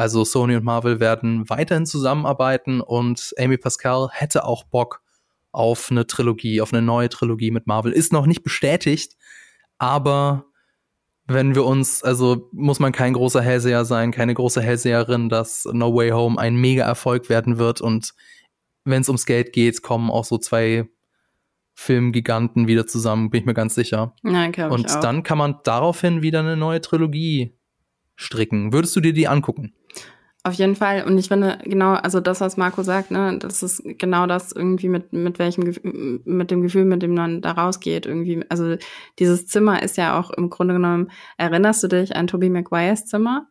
Also Sony und Marvel werden weiterhin zusammenarbeiten und Amy Pascal hätte auch Bock auf eine Trilogie, auf eine neue Trilogie mit Marvel. Ist noch nicht bestätigt, aber wenn wir uns, also muss man kein großer Hellseher sein, keine große Hellseherin, dass No Way Home ein mega Erfolg werden wird und wenn es ums Geld geht, kommen auch so zwei Filmgiganten wieder zusammen, bin ich mir ganz sicher. Nein, und dann kann man daraufhin wieder eine neue Trilogie stricken. Würdest du dir die angucken? Auf jeden Fall. Und ich finde, genau, also das, was Marco sagt, ne, das ist genau das irgendwie mit, mit welchem, mit dem Gefühl, mit dem man da rausgeht, irgendwie. Also dieses Zimmer ist ja auch im Grunde genommen, erinnerst du dich an Tobey Maguires Zimmer?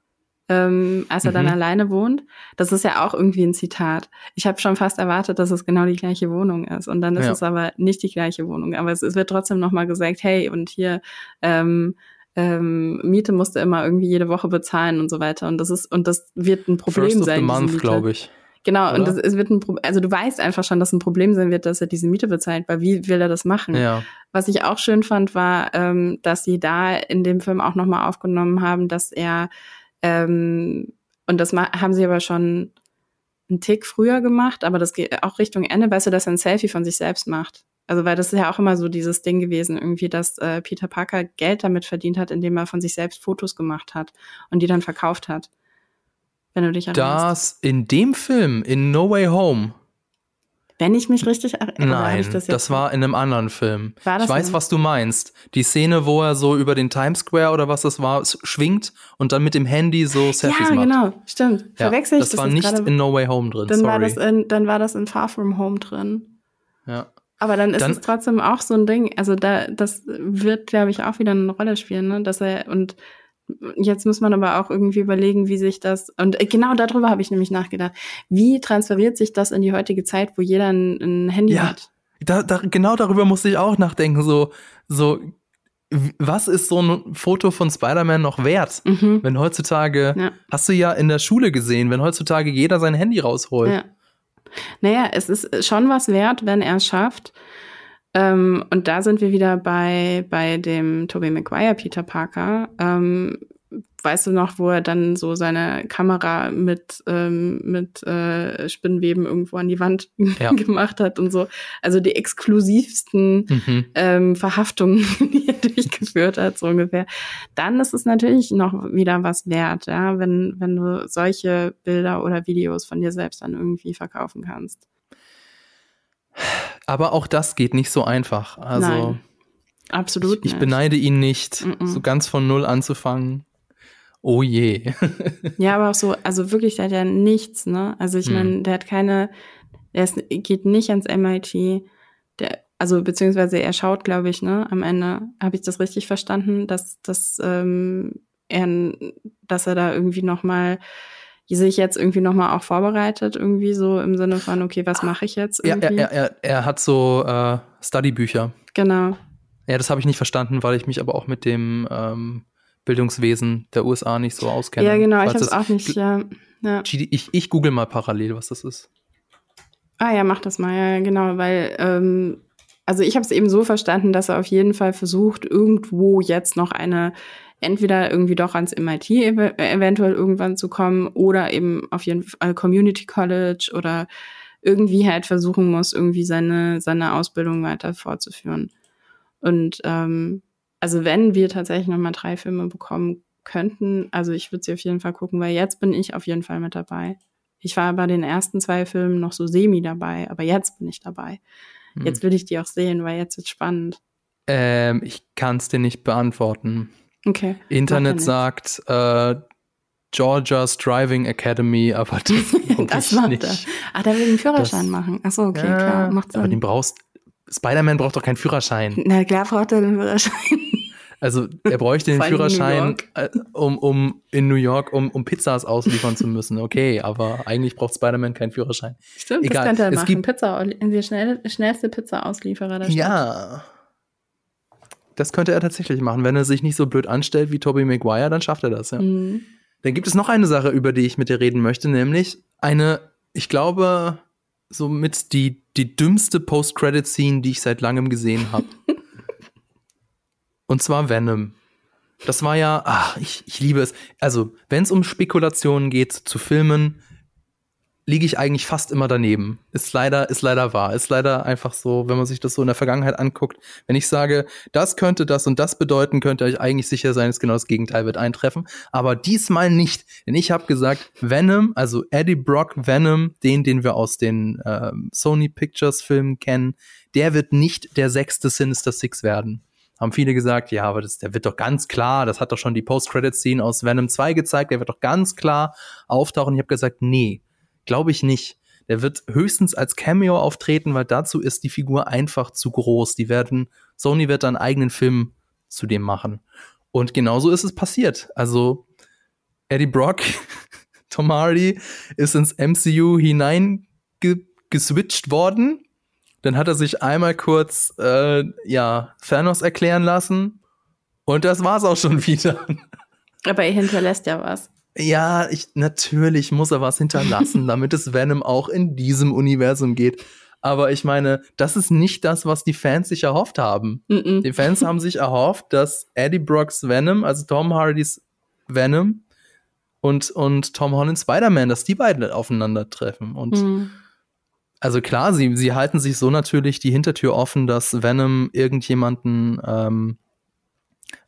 Ähm, als er mhm. dann alleine wohnt. Das ist ja auch irgendwie ein Zitat. Ich habe schon fast erwartet, dass es genau die gleiche Wohnung ist. Und dann ist ja. es aber nicht die gleiche Wohnung. Aber es, es wird trotzdem nochmal gesagt, hey, und hier, ähm, ähm, Miete musste immer irgendwie jede Woche bezahlen und so weiter. Und das ist, und das wird ein Problem First sein. Of the month, glaube ich. Genau, Oder? und das, es wird ein Problem, also du weißt einfach schon, dass ein Problem sein wird, dass er diese Miete bezahlt, weil wie will er das machen? Ja. Was ich auch schön fand, war, ähm, dass sie da in dem Film auch nochmal aufgenommen haben, dass er, ähm, und das haben sie aber schon einen Tick früher gemacht, aber das geht auch Richtung Ende, weißt du, dass er ein Selfie von sich selbst macht. Also weil das ist ja auch immer so dieses Ding gewesen, irgendwie, dass äh, Peter Parker Geld damit verdient hat, indem er von sich selbst Fotos gemacht hat und die dann verkauft hat. Wenn du dich erinnerst. Das in dem Film, in No Way Home. Wenn ich mich richtig erinnere. Nein, das, das, war in einem anderen Film. War das ich weiß, was du meinst. Die Szene, wo er so über den Times Square oder was das war, schwingt und dann mit dem Handy so Selfies ja, macht. Ja, genau, stimmt. Ja, Verwechsel ich das? Das war nicht in No Way Home drin. Dann sorry. war das in, dann war das in Far From Home drin. Ja. Aber dann ist dann, es trotzdem auch so ein Ding, also da, das wird, glaube ich, auch wieder eine Rolle spielen, ne? Dass er, und jetzt muss man aber auch irgendwie überlegen, wie sich das, und genau darüber habe ich nämlich nachgedacht, wie transferiert sich das in die heutige Zeit, wo jeder ein, ein Handy ja, hat? Da, da, genau darüber musste ich auch nachdenken, so, so, was ist so ein Foto von Spider-Man noch wert? Mhm. Wenn heutzutage, ja. hast du ja in der Schule gesehen, wenn heutzutage jeder sein Handy rausholt. Ja. Naja, es ist schon was wert, wenn er es schafft. Ähm, und da sind wir wieder bei, bei dem Tobey Maguire Peter Parker. Ähm, weißt du noch, wo er dann so seine Kamera mit, ähm, mit äh, Spinnweben irgendwo an die Wand ja. gemacht hat und so. Also die exklusivsten mhm. ähm, Verhaftungen, die er durchgeführt hat, so ungefähr. Dann ist es natürlich noch wieder was wert, ja, wenn, wenn du solche Bilder oder Videos von dir selbst dann irgendwie verkaufen kannst. Aber auch das geht nicht so einfach. Also Nein, absolut. Ich, ich beneide ihn nicht, mm -mm. so ganz von null anzufangen. Oh je. ja, aber auch so, also wirklich, der hat ja nichts, ne? Also ich meine, hm. der hat keine, der ist, geht nicht ans MIT. Der, also beziehungsweise er schaut, glaube ich, ne? Am Ende habe ich das richtig verstanden, dass, dass ähm, er, dass er da irgendwie noch mal sich jetzt irgendwie noch mal auch vorbereitet, irgendwie so im Sinne von, okay, was mache ich jetzt? Irgendwie? Ja, er, er, er hat so äh, Studybücher. Genau. Ja, das habe ich nicht verstanden, weil ich mich aber auch mit dem ähm, Bildungswesen der USA nicht so auskenne. Ja, genau, ich habe es auch nicht, ja. ja. Ich, ich google mal parallel, was das ist. Ah ja, mach das mal, ja, genau, weil ähm, also ich habe es eben so verstanden, dass er auf jeden Fall versucht, irgendwo jetzt noch eine entweder irgendwie doch ans MIT ev eventuell irgendwann zu kommen oder eben auf jeden Fall Community College oder irgendwie halt versuchen muss, irgendwie seine, seine Ausbildung weiter fortzuführen. Und ähm, also wenn wir tatsächlich nochmal drei Filme bekommen könnten, also ich würde sie auf jeden Fall gucken, weil jetzt bin ich auf jeden Fall mit dabei. Ich war bei den ersten zwei Filmen noch so semi dabei, aber jetzt bin ich dabei. Hm. Jetzt will ich die auch sehen, weil jetzt wird spannend. Ähm, ich kann es dir nicht beantworten. Okay. Internet sagt äh, Georgia's Driving Academy, aber das, das macht nicht. er. Ah, der will einen Führerschein das, machen. Achso, okay, ja, klar, macht Sinn. Aber den brauchst Spider-Man braucht doch keinen Führerschein. Na klar braucht er den Führerschein. Also er bräuchte den Führerschein, äh, um, um in New York, um, um Pizzas ausliefern zu müssen. Okay, aber eigentlich braucht Spider-Man keinen Führerschein. Stimmt, Egal. das könnte er es machen. Gibt, Pizza, der schnell, schnellste Pizza-Auslieferer der Stadt. Ja. Das könnte er tatsächlich machen. Wenn er sich nicht so blöd anstellt wie Tobey Maguire, dann schafft er das, ja. Mhm. Dann gibt es noch eine Sache, über die ich mit dir reden möchte, nämlich eine, ich glaube, somit die, die dümmste Post-Credit-Scene, die ich seit langem gesehen habe. Und zwar Venom. Das war ja, ach, ich, ich liebe es. Also, wenn es um Spekulationen geht zu Filmen, liege ich eigentlich fast immer daneben. Ist leider, ist leider wahr. Ist leider einfach so, wenn man sich das so in der Vergangenheit anguckt. Wenn ich sage, das könnte das und das bedeuten, könnte ich eigentlich sicher sein, dass genau das Gegenteil wird eintreffen. Aber diesmal nicht. Denn ich habe gesagt, Venom, also Eddie Brock Venom, den, den wir aus den äh, Sony Pictures Filmen kennen, der wird nicht der sechste Sinister Six werden haben viele gesagt, ja, aber das, der wird doch ganz klar, das hat doch schon die Post-Credit-Scene aus Venom 2 gezeigt, der wird doch ganz klar auftauchen. Ich habe gesagt, nee, Glaube ich nicht. Der wird höchstens als Cameo auftreten, weil dazu ist die Figur einfach zu groß. Die werden, Sony wird dann einen eigenen Film zu dem machen. Und genauso ist es passiert. Also Eddie Brock, Tom Hardy ist ins MCU hineingeswitcht worden. Dann hat er sich einmal kurz äh, ja Thanos erklären lassen und das war's auch schon wieder. Aber er hinterlässt ja was. Ja, ich, natürlich muss er was hinterlassen, damit es Venom auch in diesem Universum geht. Aber ich meine, das ist nicht das, was die Fans sich erhofft haben. Mm -mm. Die Fans haben sich erhofft, dass Eddie Brocks Venom, also Tom Hardys Venom und, und Tom Holland Spider-Man, dass die beiden aufeinandertreffen. Und mm. also klar, sie, sie halten sich so natürlich die Hintertür offen, dass Venom irgendjemanden ähm,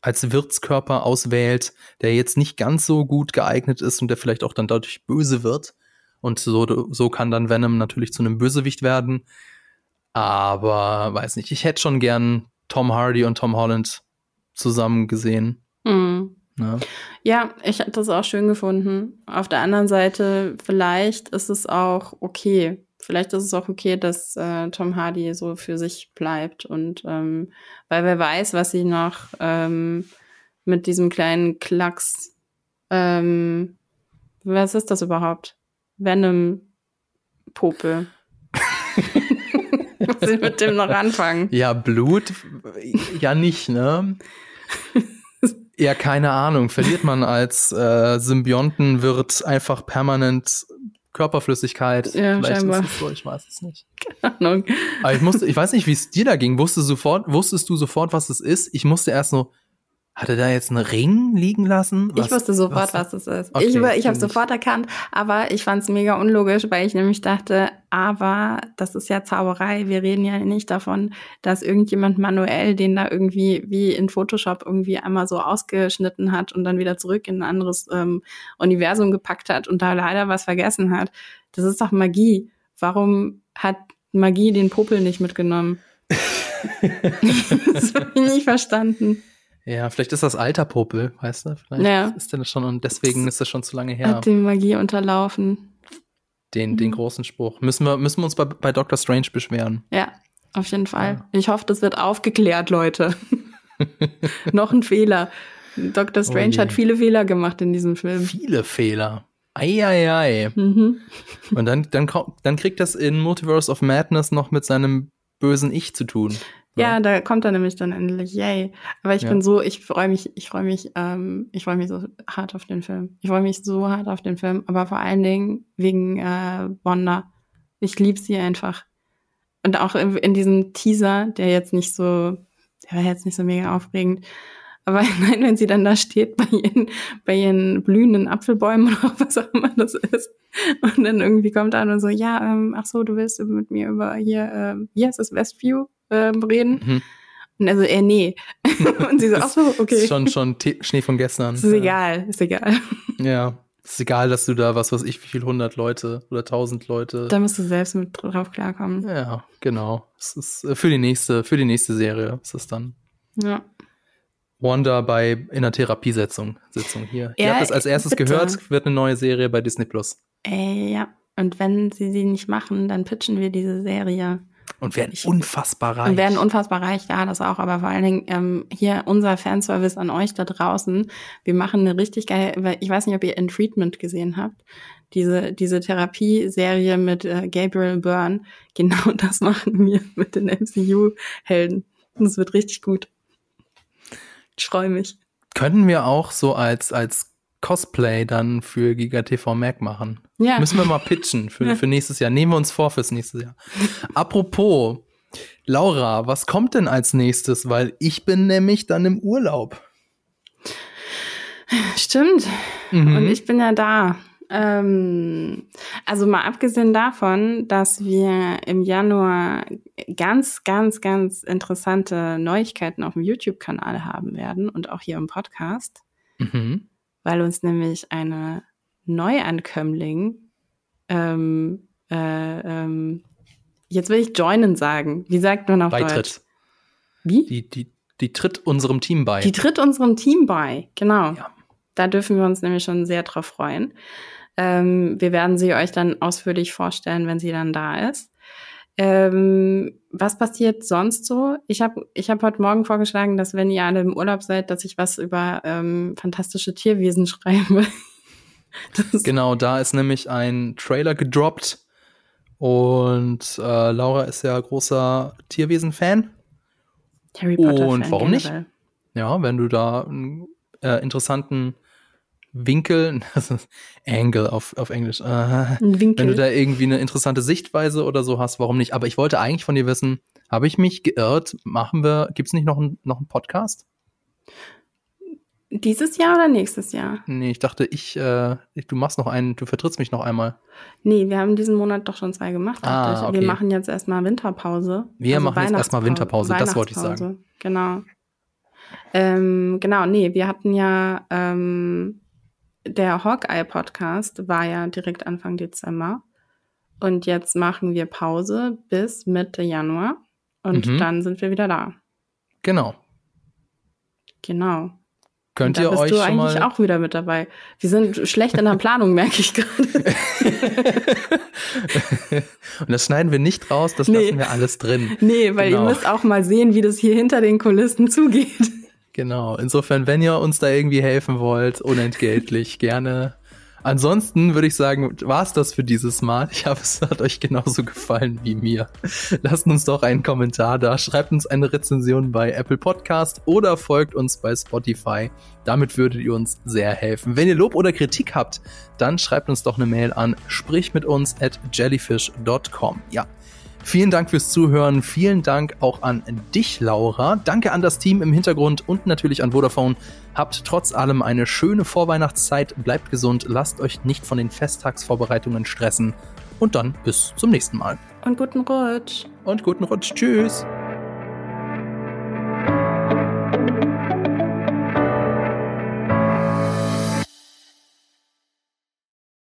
als Wirtskörper auswählt, der jetzt nicht ganz so gut geeignet ist und der vielleicht auch dann dadurch böse wird. Und so, so kann dann Venom natürlich zu einem Bösewicht werden. Aber weiß nicht, ich hätte schon gern Tom Hardy und Tom Holland zusammen gesehen. Mhm. Ja. ja, ich hätte das auch schön gefunden. Auf der anderen Seite, vielleicht ist es auch okay, vielleicht ist es auch okay, dass äh, Tom Hardy so für sich bleibt und ähm, weil wer weiß, was sie noch ähm, mit diesem kleinen Klacks, ähm, was ist das überhaupt? Venom Popel. was sie mit dem noch anfangen? Ja, Blut, ja nicht, ne? Ja, keine Ahnung. Verliert man als äh, Symbiontenwirt einfach permanent Körperflüssigkeit. Ja, Vielleicht scheinbar. ist es so, ich weiß es nicht. Keine Ahnung. Aber ich musste, ich weiß nicht, wie es dir da ging. Wusstest du sofort, wusstest du sofort, was es ist? Ich musste erst so, hat er da jetzt einen Ring liegen lassen? Was, ich wusste sofort, was, was es ist. Okay, ich ich habe sofort erkannt, aber ich fand es mega unlogisch, weil ich nämlich dachte, aber das ist ja Zauberei. Wir reden ja nicht davon, dass irgendjemand manuell den da irgendwie wie in Photoshop irgendwie einmal so ausgeschnitten hat und dann wieder zurück in ein anderes ähm, Universum gepackt hat und da leider was vergessen hat. Das ist doch Magie. Warum hat Magie den Popel nicht mitgenommen? das habe ich nicht verstanden. Ja, vielleicht ist das alter Popel, weißt du? Vielleicht ja. ist der schon und deswegen ist das schon zu lange her. Hat die Magie unterlaufen. Den, den mhm. großen Spruch. Müssen wir, müssen wir uns bei, bei Doctor Strange beschweren. Ja, auf jeden Fall. Ja. Ich hoffe, das wird aufgeklärt, Leute. Noch ein Fehler. Dr. Strange oh hat viele Fehler gemacht in diesem Film. Viele Fehler. Eieiei. Mhm. Und dann, dann, dann kriegt das in Multiverse of Madness noch mit seinem bösen Ich zu tun. Ja, da kommt er nämlich dann endlich. Yay. Aber ich ja. bin so, ich freue mich, ich freue mich, ähm, ich freue mich so hart auf den Film. Ich freue mich so hart auf den Film, aber vor allen Dingen wegen äh, Wanda. Ich liebe sie einfach. Und auch in, in, diesem Teaser, der jetzt nicht so, der war jetzt nicht so mega aufregend. Aber nein, wenn sie dann da steht bei ihren, bei ihren blühenden Apfelbäumen oder was auch immer das ist. Und dann irgendwie kommt an und so, ja, ähm, ach so, du willst mit mir über hier, ähm, hier ist das Westview ähm, reden. Mhm. Und also, äh, nee. und sie so, ach so, okay. Ist schon, schon Schnee von gestern. Ist egal, ist egal. Ja. Ist egal, dass du da, was weiß ich, wie viel hundert Leute oder tausend Leute. Da musst du selbst mit drauf klarkommen. Ja, genau. Es ist äh, für die nächste, für die nächste Serie ist es dann. Ja. Wanda bei in der Therapiesetzung Sitzung hier. Ja, Ihr habt es als erstes bitte. gehört, wird eine neue Serie bei Disney Plus. Äh, ja. Und wenn sie sie nicht machen, dann pitchen wir diese Serie. Und werden unfassbar reich. Und werden unfassbar reich, ja, das auch. Aber vor allen Dingen ähm, hier unser Fanservice an euch da draußen. Wir machen eine richtig geile, ich weiß nicht, ob ihr In Treatment gesehen habt. Diese, diese Therapieserie mit äh, Gabriel Byrne. Genau das machen wir mit den MCU-Helden. Das wird richtig gut. Ich freue mich. Können wir auch so als, als Cosplay dann für Giga TV Mac machen. Ja. Müssen wir mal pitchen für, für nächstes Jahr. Nehmen wir uns vor fürs nächste Jahr. Apropos, Laura, was kommt denn als nächstes? Weil ich bin nämlich dann im Urlaub. Stimmt. Mhm. Und ich bin ja da. Ähm, also mal abgesehen davon, dass wir im Januar ganz, ganz, ganz interessante Neuigkeiten auf dem YouTube-Kanal haben werden und auch hier im Podcast. Mhm weil uns nämlich eine Neuankömmling, ähm, äh, ähm, jetzt will ich joinen sagen. Wie sagt man auf Beitritt. Deutsch? Wie? Die, die, die tritt unserem Team bei. Die tritt unserem Team bei, genau. Ja. Da dürfen wir uns nämlich schon sehr drauf freuen. Ähm, wir werden sie euch dann ausführlich vorstellen, wenn sie dann da ist. Ähm, was passiert sonst so? Ich habe ich hab heute Morgen vorgeschlagen, dass wenn ihr alle im Urlaub seid, dass ich was über ähm, fantastische Tierwesen schreibe. genau, da ist nämlich ein Trailer gedroppt und äh, Laura ist ja großer Tierwesen-Fan. Harry Potter. Und warum generell. nicht? Ja, wenn du da einen äh, interessanten Winkel, das ist Angle auf, auf Englisch. Äh, Winkel. Wenn du da irgendwie eine interessante Sichtweise oder so hast, warum nicht? Aber ich wollte eigentlich von dir wissen, habe ich mich geirrt? Machen wir, gibt es nicht noch, ein, noch einen Podcast? Dieses Jahr oder nächstes Jahr? Nee, ich dachte, ich, äh, du machst noch einen, du vertrittst mich noch einmal. Nee, wir haben diesen Monat doch schon zwei gemacht. Ah, okay. Wir machen jetzt erstmal Winterpause. Wir also machen jetzt erstmal Winterpause, das wollte ich sagen. Genau. Ähm, genau, nee, wir hatten ja ähm, der Hawkeye-Podcast war ja direkt Anfang Dezember. Und jetzt machen wir Pause bis Mitte Januar. Und mhm. dann sind wir wieder da. Genau. Genau. Könnt ihr euch bist du eigentlich auch wieder mit dabei. Wir sind schlecht in der Planung, merke ich gerade. Und das schneiden wir nicht raus, das nee. lassen wir alles drin. Nee, weil genau. ihr müsst auch mal sehen, wie das hier hinter den Kulissen zugeht. Genau. Insofern, wenn ihr uns da irgendwie helfen wollt, unentgeltlich, gerne. Ansonsten würde ich sagen, war's das für dieses Mal. Ich hoffe, es hat euch genauso gefallen wie mir. Lasst uns doch einen Kommentar da, schreibt uns eine Rezension bei Apple Podcast oder folgt uns bei Spotify. Damit würdet ihr uns sehr helfen. Wenn ihr Lob oder Kritik habt, dann schreibt uns doch eine Mail an sprich mit uns at jellyfish.com. Ja, Vielen Dank fürs Zuhören. Vielen Dank auch an dich, Laura. Danke an das Team im Hintergrund und natürlich an Vodafone. Habt trotz allem eine schöne Vorweihnachtszeit. Bleibt gesund. Lasst euch nicht von den Festtagsvorbereitungen stressen. Und dann bis zum nächsten Mal. Und guten Rutsch. Und guten Rutsch. Tschüss.